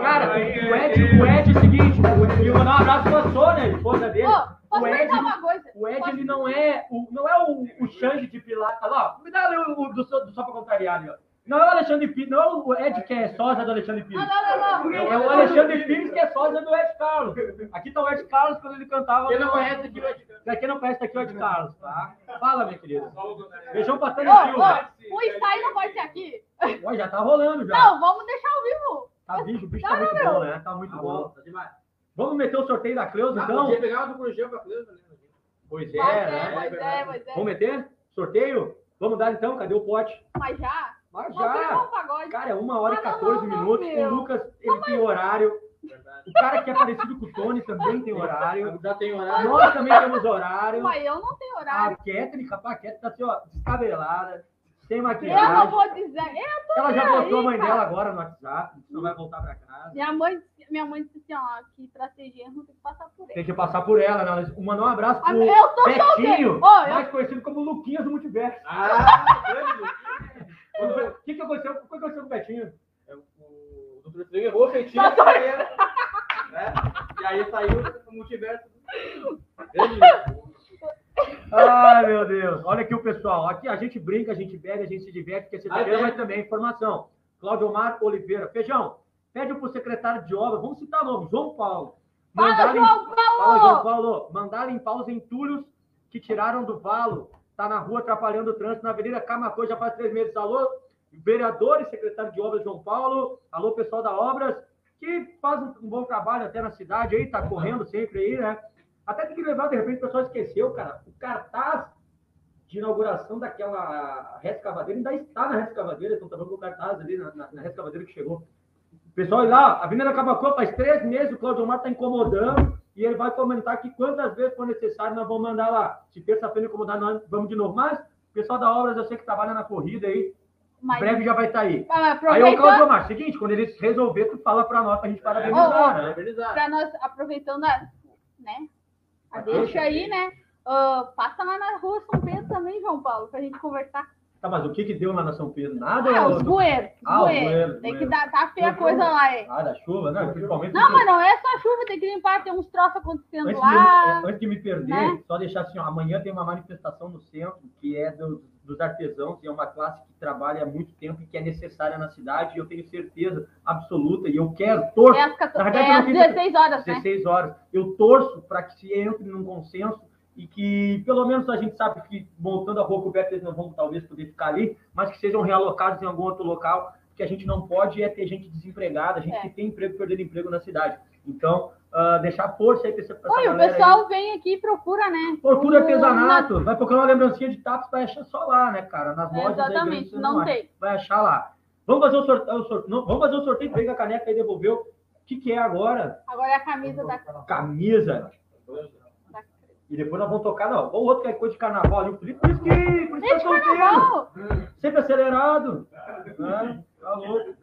Cara, o Ed, o Ed é o seguinte, o- eu vou mandar um abraço pra Sônia, a esposa dele. O Ed, perguntar uma coisa? o Ed ele não é o, não é o, o Xande de Pilates. Ó, me dá ali o, o do, so- do só pra contrariar ali, ó. Não é o Alexandre Pires, não é o Ed que é sósia do Alexandre Não, Pires. não, não, não. É o Alexandre Pires que é sósia do Ed Carlos. Aqui tá o Ed Carlos quando ele cantava. Quem não conhece aqui, vai Pra quem não conhece, tá aqui o Ed Carlos, tá? Fala, minha querida. Beijão pra Tânia Silva. ô, o ensaio não pode ser aqui. Ó, já tá rolando já. Não, vamos deixar ao vivo. Tá bicho, o bicho tá muito bom, né? Tá muito bom. Vamos meter o sorteio da Cleusa, então? Podia pegar do Corujão pra Cleusa, né? Pois Pois é, é, né? pois é, pois é. Vamos meter? Sorteio? Vamos dar então? Cadê o pote? Mas já? Mas já! um pagode. Cara, é uma hora e Ah, não, 14 não, minutos. meu. O Lucas, ele tem horário. O cara que é parecido com o Tony também tem horário. Já tem horário. Nós também temos horário. Mas eu não tenho A horário. Kathleen, rapaz, a Kathleen tá assim, ó, descabelada, sem Eu não maquiagem. vou dizer. Eu tô Ela já botou a aí, mãe cara. dela agora no WhatsApp, não vai voltar pra casa. Minha mãe, minha mãe disse assim, ó, que pra ser genro tem que passar por ele. Tem que passar por ela, né? Ela Mandar um abraço Ah, pro Eu tô Betinho. Ô, eu- mais conhecido como Luquinhas do Multiverso. Ah, grande O que, que aconteceu? O que aconteceu com o Betinho? O Dr. Estranho errou o feitiço. né? E aí saiu o multiverso. Ai, meu Deus. Olha aqui o pessoal. Aqui a gente brinca, a gente bebe, a gente se diverte, porque você é? mas também informação. Cláudio Omar Oliveira. Feijão, pede pro secretário de obra, vamos citar nome, João Paulo. Fala, João Fala, João Paulo! Paulo. Mandar limpar os entulhos que tiraram do valo. Tá na rua atrapalhando o trânsito na Avenida Camacô já faz três meses. Alô, vereador e secretário de obras João Paulo. Alô, pessoal da Obras, que faz um, bom trabalho até na cidade aí, tá correndo sempre aí, né? Até tem que levar, de repente, o pessoal esqueceu, cara. O cartaz de inauguração daquela rescavadeira ainda está na rescavadeira, então tá vendo o cartaz ali na, na, na rescavadeira que chegou. Pessoal, e lá, a Avenida Cavacô, faz três meses o Claudio Omar está incomodando e ele vai comentar que quantas vezes for necessário nós vamos mandar lá. Se terça-feira incomodar, nós vamos de novo. Mas, o pessoal da Obras, eu sei que trabalha na corrida aí, em Mas, breve já vai estar aí. mas Aí, ô aproveitando, Claudio Omar, seguinte, quando eles resolver, tu fala pra nós, pra gente parabenizar, né? Parabenizar. pra nós, aproveitando a, né, a deixa aí, né, ah, passa lá na rua São Pedro também, João Paulo, pra gente conversar. Tá, mas o que que deu lá na São Pedro? Nada? Ah, os bueiros, os Ah, os bueiros. bueiros, Tem que bueiros. dar, tá feia a coisa lá, é. Ah, da chuva, né? Principalmente. Não, porque- mas não é só chuva, tem que limpar, tem uns troços acontecendo Antes lá. de, antes de me perder, né? só deixar assim, ó, amanhã tem uma manifestação no centro, que é do- dos artesãos, e é uma classe que trabalha há muito tempo e que é necessária na cidade, e eu tenho certeza absoluta, e eu quero, torço, É às, 14, Na verdade, é às fiz- 16 horas, né? 16 horas, eu torço para que se entre num consenso e que, pelo menos, a gente sabe que, montando a rua coberta, eles não vão talvez poder ficar ali, mas que sejam realocados em algum outro local, que a gente não pode é ter gente desempregada, gente É. que tem emprego perdendo emprego na cidade. Então, ah, deixar força aí para essa, Oi, o galera aí. pessoal vem aqui e procura, né? Procura artesanato, vai procurar uma lembrancinha de tapas, vai achar só lá, né, cara? Nas na- lojas Exatamente, não tem. Vai achar lá. Vamos fazer o sorteio, o sorteio- não, vamos fazer o sorteio, pega a caneca e devolveu. O que, que é agora? Agora é a camisa da... Camisa. E depois nós vamos tocar, não. O outro que é coisa de carnaval ali, o Felipe, por isso que, por isso que é solteiro. carnaval! Sempre acelerado. Né? Tá louco.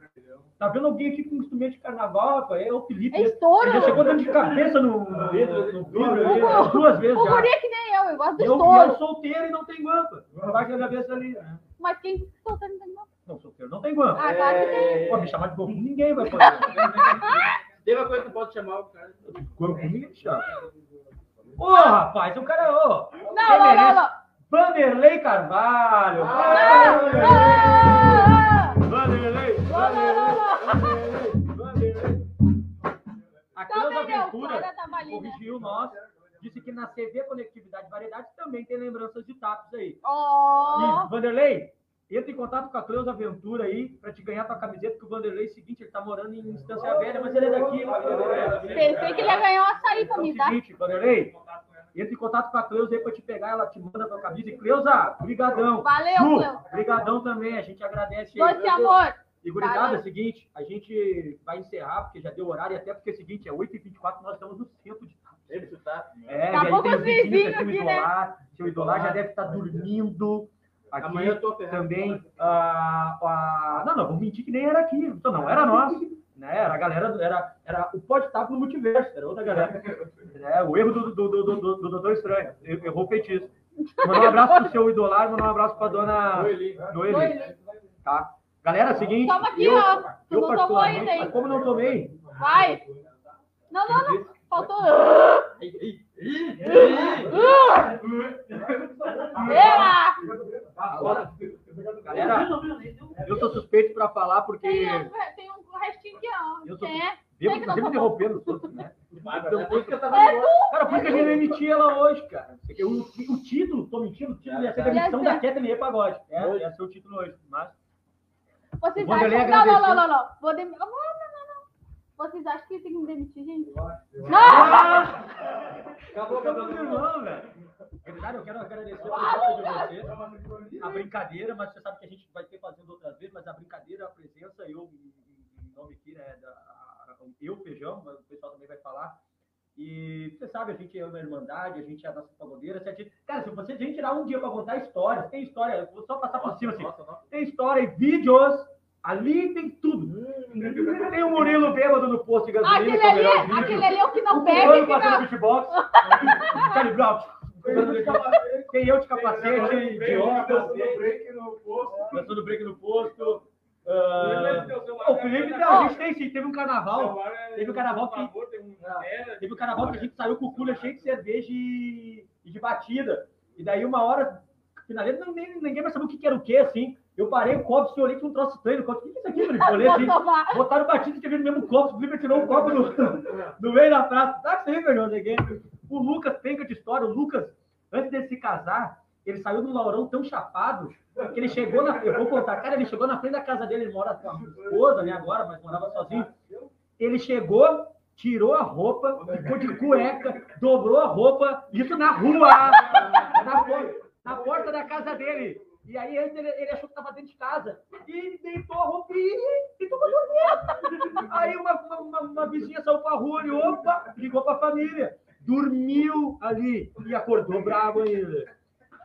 Tá vendo alguém aqui com instrumento de carnaval, rapaz? É o Felipe. É Ele estouro! já chegou dando de cabeça no, no vidro, no vidro O- duas vezes O já. guri é que nem eu, eu gosto do Eu, estouro. eu solteiro e não tem guampa. Vai com a cabeça ali. né? Mas quem solteiro não tem nada. Não, solteiro não tem guampa. Ah, claro que tem. Pô, me chamar de guampa ninguém vai poder. Tem uma coisa que não pode chamar o cara. Guampa ninguém me chama. Ô, rapaz, o cara, ô. Não, não, não, merece? não. Vanderlei Carvalho. Ah, Vanderlei, ah, Vanderlei, não, Vanderlei, Vanderlei. A Cleusa Aventura corrigiu nós. Disse que na CV Conectividade e Variedades também tem lembranças de tapos aí. Ó, E, Vanderlei, entra em contato com a Cleusa Aventura aí, pra te ganhar tua camiseta, que o Vanderlei é o seguinte, ele tá morando em Estância Velha, mas ele é daqui. pensei que ele ia ganhar um açaí pra Então, é mim, tá? seguinte, Vanderlei, entra em contato com a Cleusa aí pra te pegar, ela te manda tua camisa. E Cleusa, brigadão. Valeu, Ju, Cleusa. brigadão também, a gente agradece aí. Doce amor. E gurizada, é o seguinte, a gente vai encerrar, porque já deu horário, e até porque é o seguinte, é 8h24, nós estamos no centro de Ele tá. É, Daqui a e aí pouco tem os os vizinhos, aqui, né? idolar, seu idolar já deve estar dormindo. Aqui Amanhã eu tô ferrado. também, ah, a... não, não, vou mentir que nem era aqui, então não, era nós, né, era a galera, do- era, era o pode estar no multiverso, era outra galera, é, o erro do, do, do, do, do, do Doutor Estranho, er- errou o feitiço. Mandar um abraço pro seu idolar, mandar um abraço pra dona Noeli. Noeli, Noeli. tá? Galera, é seguinte, Toma aqui, eu, ó. Tu eu não tomou ainda, hein? como não tomei, Vai. Não, não, não. Faltou. Ela. agora, Galera, eu sou suspeito pra falar porque Tem um, tem um restinho aqui, ó. Eu Quem é? eu Quem que sempre falando? interrompendo os outros, né? É por isso que eu tava É tu? Cara, por que a gente não emitia ela hoje, cara? Porque O, o título, tô mentindo, o título ia ser a emissão da Kathleen Pagode. É, ia ser o título hoje, mas... Vocês acham... Não, não, não, não, não. Vou dem... Não, não, não, não. Vocês acham que tem que me demitir, gente? Não! Acabou, acabou meu irmão, velho. Verdade, eu quero agradecer a presença de vocês. A brincadeira, mas você sabe que a gente vai ter fazendo outras vezes, mas a brincadeira, a presença, eu, em nome aqui, né, da, a- eu, Feijão, mas o pessoal também vai falar. E você sabe, a gente é uma irmandade, a gente é a nossa pagodeira. Se a gente, cara, se você a gente tirar um dia pra contar histórias, tem história, eu vou só passar por cima assim. Tem história e vídeos, ali tem tudo. Tem o Murilo bêbado no posto de gasolina, Aquele que é ali, vídeo. aquele ali é o que não O pega fulano fica... beatbox. Charlie Brown. Tem eu de capacete, de óculos. Dançando do break no posto. Ah, o Felipe, não, a gente tem sim, teve um carnaval. Teve um carnaval que. Teve um carnaval que a gente saiu com o cooler cheio de cerveja e, de batida. E daí, uma hora, finalmente, ninguém, mais sabia o que que era o que, assim. Eu parei o copo, se olhei que um troço estranho. O que que é isso aqui, Felipe? Eu olhei assim, botaram batida e teve no mesmo copo. O Felipe tirou o copo no, no meio da praça. Tá sempre, meu ninguém. O Lucas, penca de história, o Lucas, antes de se casar, ele saiu do Laurão tão chapado que ele chegou na. Eu vou contar, cara, ele chegou na frente da casa dele, ele mora com a esposa, né, agora, mas morava sozinho. Ele chegou, tirou a roupa, ficou de cueca, dobrou a roupa, isso na rua, na, na porta da casa dele. E aí antes ele, ele achou que estava dentro de casa. E deitou a roupa e ficou pra dormir. Aí uma, uma, uma- vizinha saiu pra rua e opa, ligou pra família. Dormiu ali e acordou bravo ainda.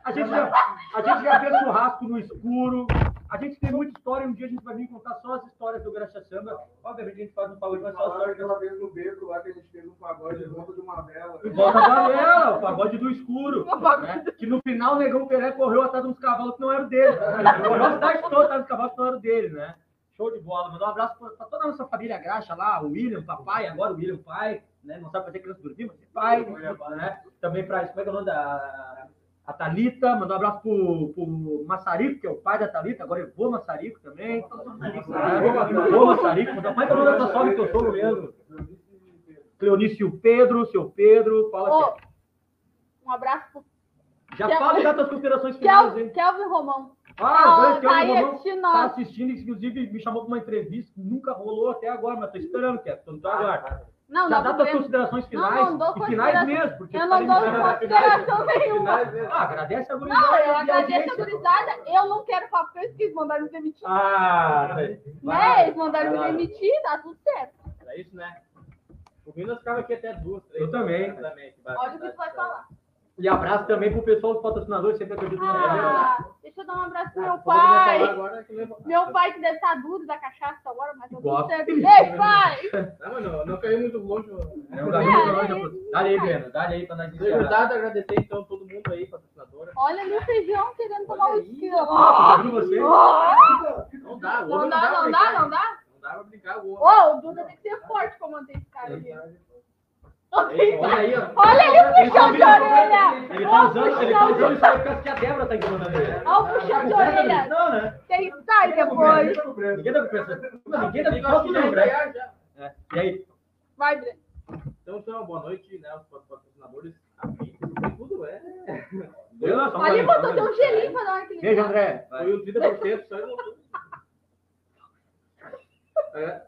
A gente, já, a gente já fez churrasco no escuro. A gente tem muita história. Um dia a gente vai vir contar só as histórias do Graxa Samba. Obviamente a gente faz um pagode, mas só as histórias aquela vez no beco lá que a gente fez um pagode em volta de uma vela. em volta da vela, o pagode do escuro. né? Que no final o Negão Pelé correu atrás de uns cavalos que não eram dele. Correu a cidade toda atrás dos cavalos que não eram dele, né? Show de bola. Mandar um abraço pra, pra toda a nossa família graxa lá, o William, papai, agora o William pai, né? Não sabe fazer criança dormir, mas é pai, né? Também pra, como é que é o nome da... A Thalita, mandar um abraço pro, pro Massarico, que é o pai da Thalita, agora eu vou Massarico também. É, Vou Massarico, mandar pai é o nome dessa sogra que eu sou mesmo. Cleonício Pedro, seu Pedro, fala aqui. um abraço pro Já Kel- fala já das considerações finais, Kel, hein? Kelvin Romão. Ah, o grande tá Kelvin Romão assistindo tá assistindo, inclusive me chamou para uma entrevista que nunca rolou até agora, mas tô esperando, Kevin, tô no teu aguardo. Não, Já não, dá querendo- considerações Não, finais, não dou e finais mesmo, porque Eu não dou indo- consideração nenhuma. Ah, agradece a gurizada. Não, eu agradeço a gurizada. Eu não quero falar porque eu esqueci, mandaram me demitir. Ah, tá aí. né? Eles mandaram me demitir, tá tudo certo. Era isso, né? O Minas ficava aqui até duas, três. Eu também. Também. Olha o que tu vai falar. E abraço também pro pessoal dos patrocinadores, sempre acredito na Ah, deixa eu dar um abraço pro meu Vou começar a falar pai. agora Meu pai que deve estar duro da cachaça agora, mas tá tudo Gosto. certo. Ei, pai! Não, não, não caiu muito longe. Não, dá aí, dá aí, Breno, dá aí pra nós verdade, agradecer então todo mundo aí, patrocinadora. Olha ali o feijão querendo tomar o esquilo. Ah, você? Não dá, Não dá, não dá, não dá? Não dá pra brincar, o. Ô, o Duda tem que ser forte pra manter esse cara ali. Olha aí, ó. Olha ali o Ele tá puxão de orelha! Ele tá o usando, ele tá usando isso aí por causa que a Débora tá incomodando ele. Ó, o puxão de orelha! Não, né? Tem que sair depois. Ninguém tá pensando. Ninguém tá Ninguém pensando. gosta de ensaiar já. É. E aí? Vai, Breno. Então, então, boa noite, né, os patrocinadores. Tudo é. Ali botou um gelinho pra dar uma equilibrada. Beijo, André. Foi um 30%, só eu não. É.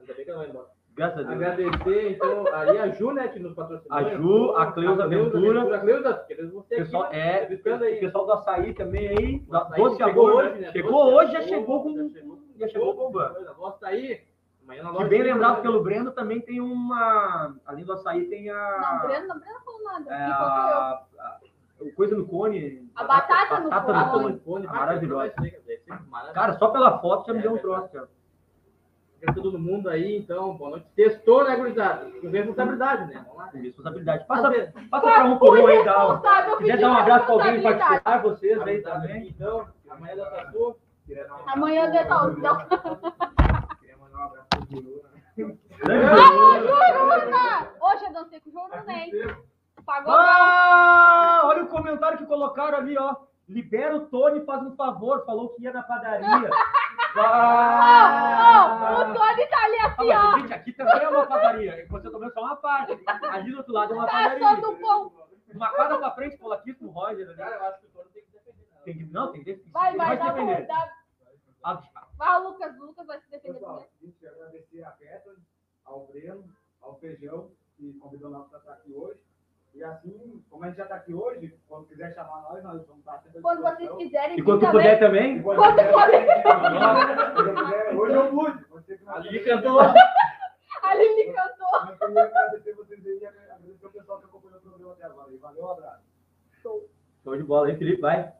Ainda bem que ela vai embora. Graças a Deus. Agradecer, então, aí a Ju, né, que nos patrocinou. A Ju, a Cleusa Ventura. A Cleusa, queremos você aqui, Pessoal, né, é, o pessoal do açaí também aí. da- Açaí Doce chegou Amor, hoje, né? né? Chegou Doce hoje, já chegou com. já chegou. Bombando. Nossa, aí. Amanhã na Que bem lembrado pelo Breno, também tem uma. Além do açaí, tem Não, a. Breno, não, Breno não falou nada. é, a, a- o coisa no cone. A batata no batata cone. no Cone, Maravilhosa. ser, deve ser maravilhoso. Cara, só pela foto já me deu um troço, cara. Agradecer todo mundo aí, então, boa noite. Testou, né, gurizada? Com responsabilidade, né? Vamos lá. Com responsabilidade. Passa, passa pra um por um aí, dá Quiser pediu dar um abraço pra alguém particular, vocês aí também. Então, amanhã da Tatu. Amanhã de tal. Então... Queria mandar um abraço pro Guru, né? Ah! Hoje eu dancei com o Juruna, hein? Pagou Ah, olha o comentário que colocaram ali, ó. Libera o Tony, faz um favor. falou que ia na padaria. Ó, o Tony tá ali Ah, assim, mas, ó. gente, aqui também é uma padaria. Você vendo só uma parte. Ali do outro lado é uma Tá padaria. só do pão. Uma quadra pra frente, polaquíssimo, Roger. Né? Tem que, não, tem que defender. Vai, vai, dá pra defender. dá. Ah, Vai, o Lucas. O Lucas vai se defender Pessoal, primeiro. a gente agradecer a Bethany, ao Breno, ao Feijão, que convidou nós para estar aqui hoje. E assim, como a gente já está aqui hoje, quando quiser chamar nós, nós vamos estar sempre Quando vocês quiserem. E quando tu puder também. Quando Quando puder. Quiser, Hoje eu pude. Ali cantou. Ali me cantou. Mas eu queria agradecer vocês aí e agradecer o pessoal que acompanhou o programa até agora. E valeu, um abraço. Show de bola, hein, Felipe? Vai.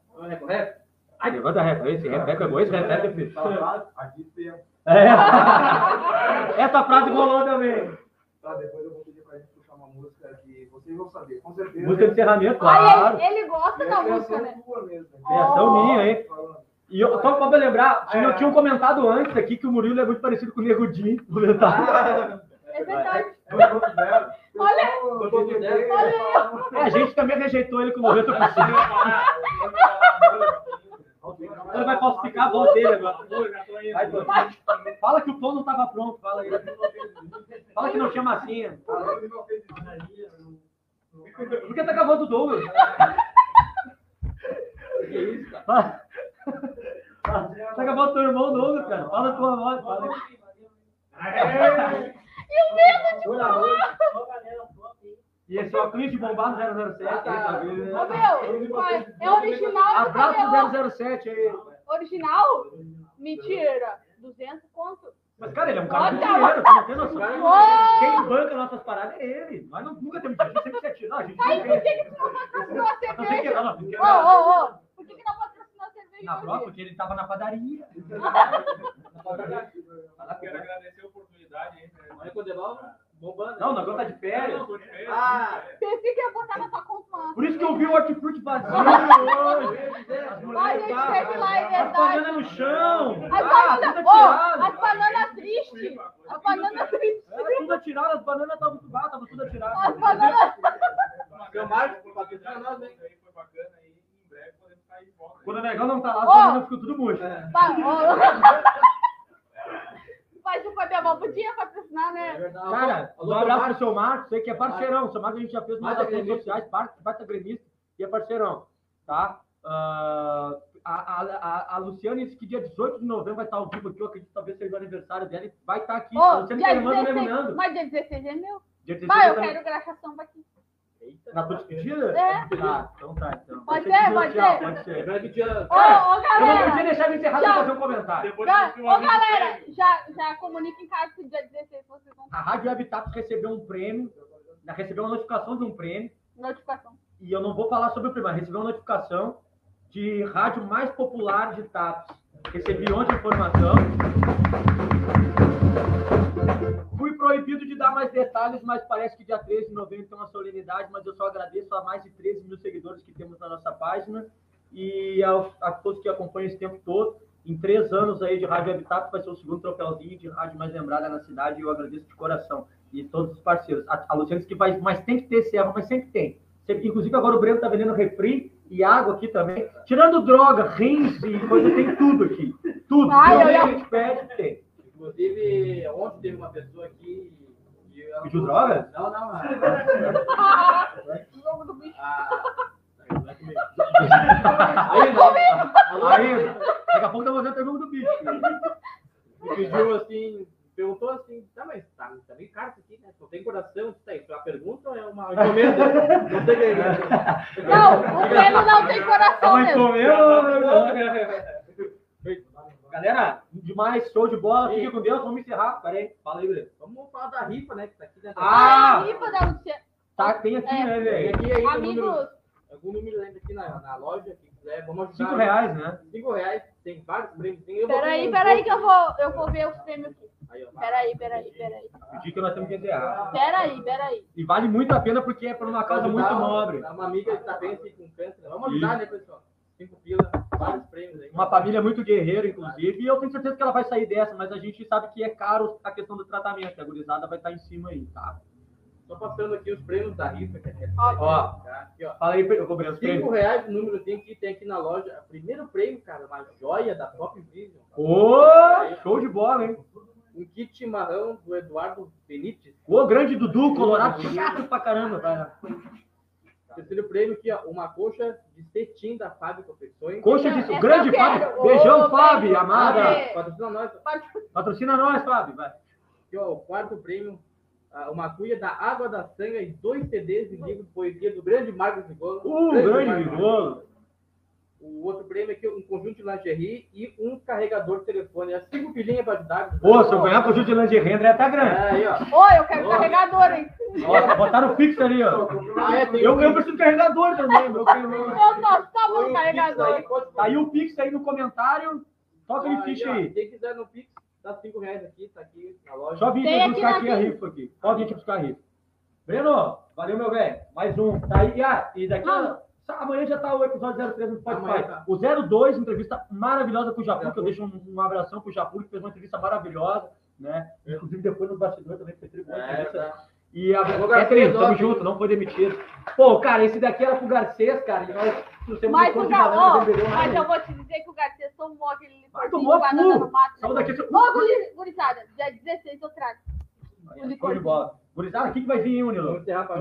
Ai, levanta a reta. Esse repeca é bom, esse repeca é Felipe. Aqui tem. É. Essa frase rolou também. Tá, depois eu vou pedir pra gente música que vocês vão saber, com certeza. Música de encerramento, claro. ele, ele gosta É da a música, né? mesmo. né? Criação Oh. minha, hein? E eu, só pra lembrar, tinha, tinha um comentado antes aqui que o Murilo é muito parecido com o Nego Di. Comentário. É verdade. Eu não considero. Olha, Eu dizer- É, a gente também rejeitou ele com 90%. Ele vai falsificar a voz dele agora. Vai. Fala que o pão não estava pronto, fala aí. Fala que não tinha massinha. Por que tá acabando o Douglas? Que isso, cara? Tá acabando o teu irmão Douglas, cara. Fala a tua voz, fala aí. E esse óculos de bombado 007. aí, tá vendo? Ô, meu, vai. é original Abraço pro 007 aí. Original? Mentira. 200 conto? Mas, cara, ele é um cara de Olha, dinheiro, não tem noção. Quem banca nossas paradas é ele. Nós não, nunca temos dinheiro, a gente sempre se atira. Não, a gente Aí, por que que tu não patrocinou a cerveja? Ô, ô, ô. Por que que não patrocinou a cerveja Na prova, porque ele tava na padaria. Quero agradecer a oportunidade aí. né? Olha devolve, bombando. Não, o negócio tá de férias. De férias, Ah, Pensei que ia botar na tua conta. Por isso que eu vi o hortifruti vazio hoje. As mulheres gente, tá- teve lá, é As verdade. bananas no chão. As Ah, bananas, atirado. as bananas tristes. As bananas tristes. É, tudo atirado, as bananas estavam tudo ah, tava tudo atirado. As bananas. seu Marcos, patrocina nós, hein? Foi bacana aí. Em breve podemos volta. Quando o negão não tá lá, as bananas ficam tudo murchas. Mas o Padebol podia patrocinar, né? Cara, um abraço pro seu Marcos, sei que é parceirão. O seu Marcos a gente já fez umas ações sociais, parte, parte gremista e é parceirão, tá? Ah, a, a, a, a Luciane disse que dia 18 de novembro vai estar ao vivo aqui, eu acredito que talvez seja o aniversário dela e vai estar aqui. a Ô, Luciane que é dia irmã do Nego 16. Nando. Mas dia 16 é meu. Dia 16 Vai, eu também. quero graxação aqui. Na despedida? É. Tá, então tá. Então. Pode ser dia pode ser. Pode ser. Que tinha. Ô, ô, Eu não podia galera. deixar ele encerrar Já. sem fazer um comentário. Depois Já, ô, galera, já, já comunica em casa que dia 16 vocês vão A Rádio Habitat recebeu um prêmio, recebeu uma notificação de um prêmio, notificação. e eu não vou falar sobre o prêmio, mas recebeu uma notificação de rádio mais popular de TAPS. Recebi ontem a informação. Proibido de dar mais detalhes, mas parece que dia 13 de novembro tem uma solenidade, mas eu só agradeço a mais de 13 mil seguidores que temos na nossa página e aos, a todos que acompanham esse tempo todo. Em três anos aí de Rádio Habitat vai ser o segundo troféuzinho de rádio mais lembrada na cidade e eu agradeço de coração. E todos os parceiros. A, a Luciana que vai, mas tem que ter serva, mas sempre tem. Sempre- inclusive agora o Breno tá vendendo refri e água aqui também. Tirando droga, rins e coisa, tem tudo aqui. Tudo. Ai, Tudo eu a gente pede, tem. Inclusive, ontem teve uma pessoa aqui. Pediu droga? Não, não. a- Jogo do bicho. a- Aí, daqui a pouco tá fazendo a pergunta do bicho. Me pediu assim, perguntou assim, tá, mas tá, tá meio caro isso aqui, né? Não tem coração, isso aí. A pergunta ou é uma encomenda? Não sei o que é. Não, o Breno não tem coração Mas mesmo. comeu. Galera, demais, show de bola. Fique com Deus, vamos encerrar. Pera aí, fala aí, Breno. Vamos falar da rifa, né? Que tá aqui dentro. Ah! A rifa da Luciana. Tá, tem aqui, É. né, Tem velho? aqui ainda o número, Amigos, algum número ainda aqui na, na loja, quem quiser, vamos ajudar. Cinco reais, né? Cinco reais, tem vários prêmios. Tem, peraí, peraí que eu vou, eu vou ver os prêmios aqui. Peraí, peraí, peraí. Pedir que nós temos que encerrar. Peraí, peraí. E vale muito a pena porque é por uma causa muito nobre. Uma amiga que tá bem assim com câncer. né? Vamos ajudar, né, pessoal? Cinco pila, vários prêmios aí. Uma família muito guerreira, inclusive, e eu tenho certeza que ela vai sair dessa, mas a gente sabe que é caro a questão do tratamento. A gurizada vai estar em cima aí, tá? Só passando aqui os prêmios da rifa. Que é Ó, tá? aqui, ó. fala aí, eu cobrei os Cinco prêmios. reais o número tem aqui, tem aqui na loja. O primeiro prêmio, cara, uma joia da Top Vision. Ô, show de bola, hein? Um kit chimarrão do Eduardo Benítez. Ô, grande Dudu, Colorado, chato pra caramba, cara. Terceiro prêmio aqui, ó, uma coxa de cetim da Fábio Confecções. Coxa de Essa grande eu quero. Fábio. Beijão, Ô, Fábio, amada. Fábio. Patrocina nós. Patrocina nós, Fábio. Vai. Aqui, ó, o quarto prêmio, ah, uma cuia da Água da Sanga e dois CDs de livro de poesia do grande Marcos Vigolo. Uh, grande Marcos Vigolo. O outro prêmio aqui, um conjunto de lingerie e um carregador de telefone. As cinco pilinhas para ajudar. Pô, se eu ganhar pro Júlio de Lingerie, André tá grande. É, aí, ó. Oi, eu quero carregador, hein? Ó, botaram o pix ali, ó. Ah, é, Eu, um- eu preciso de carregador também, meu querido. Eu não, tá Põe bom, o carregador. Pix aí, pode- Tá aí o pix aí no comentário. Toca Aí, ficha aí. Quem quiser no Pix, dá cinco reais aqui, tá aqui na loja. Só vim aqui buscar aqui a rifa aqui. Pode vir aqui buscar a rifa. Breno, valeu, meu velho. Mais um. Tá aí, ah, e daqui a... Amanhã já tá o episódio 03 no Spotify. Tá. O 02, entrevista maravilhosa com o Japu, que eu deixo um, um abração pro Japu, que fez uma entrevista maravilhosa, né? Inclusive depois no bastidor também foi tribo. É, tá. E a Catherine, Garcês, tamo junto, não foi demitido. Pô, cara, esse daqui era pro Garcês, cara. E nós Mas, o vendeu mas eu vou te dizer que o Garcia tomou aquele licorzinho tomou de banana cu. no mato. Daqui, Ô, guri- gurizada, dia 16 eu trago. Show de bola. Gurizada, o que, que vai vir, hein, Unilo?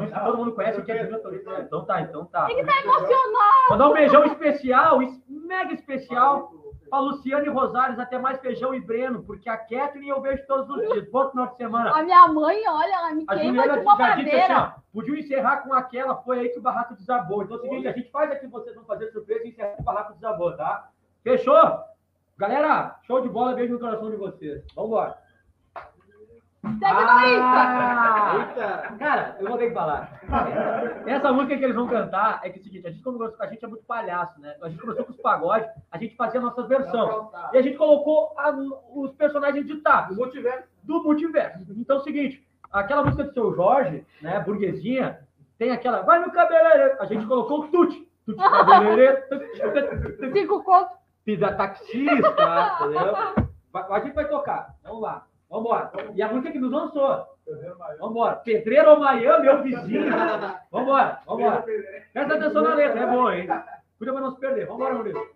Gente- Todo mundo conhece o que é diretoria. Então tá, então tá. Ele tá emocionado. Mandar um beijão especial, es- mega especial, pra Luciane Rosales, até mais feijão e Breno, porque a Kathleen eu vejo todos os dias. Bom final de semana. A minha mãe, olha, ela me A queima Juliana de uma disse assim, ó, podia encerrar com aquela, foi aí que o barraco desabou. Então é o seguinte, a gente faz aqui, vocês vão fazer surpresa e encerrar com o barraco desabou, tá? Fechou? Galera, show de bola, beijo no coração de vocês. Vambora. Ah, cara, eu vou ter que falar. Essa música que eles vão cantar é que é o seguinte, a gente, como a gente é muito palhaço, né? A gente começou com os pagodes, a gente fazia a nossa versão. E a gente colocou a- os personagens ditados. Do multiverso. Do multiverso. Então é o seguinte, aquela música do seu Jorge, né, burguesinha, tem aquela, vai no cabeleireiro. A gente colocou o tute. Tute cabeleireiro. Cinco contos. Pisa taxista, entendeu? A gente vai tocar. Vamos lá. Vamos embora. E a música que nos lançou. Vamos embora. Pedreiro ou Miami, meu vizinho. Vamos embora. Presta atenção na letra, é boa, hein? Cuida pra não se perder. Vamos embora, Maurício.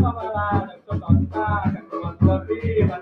Vai pra balada, com sua taca, com a sua prima,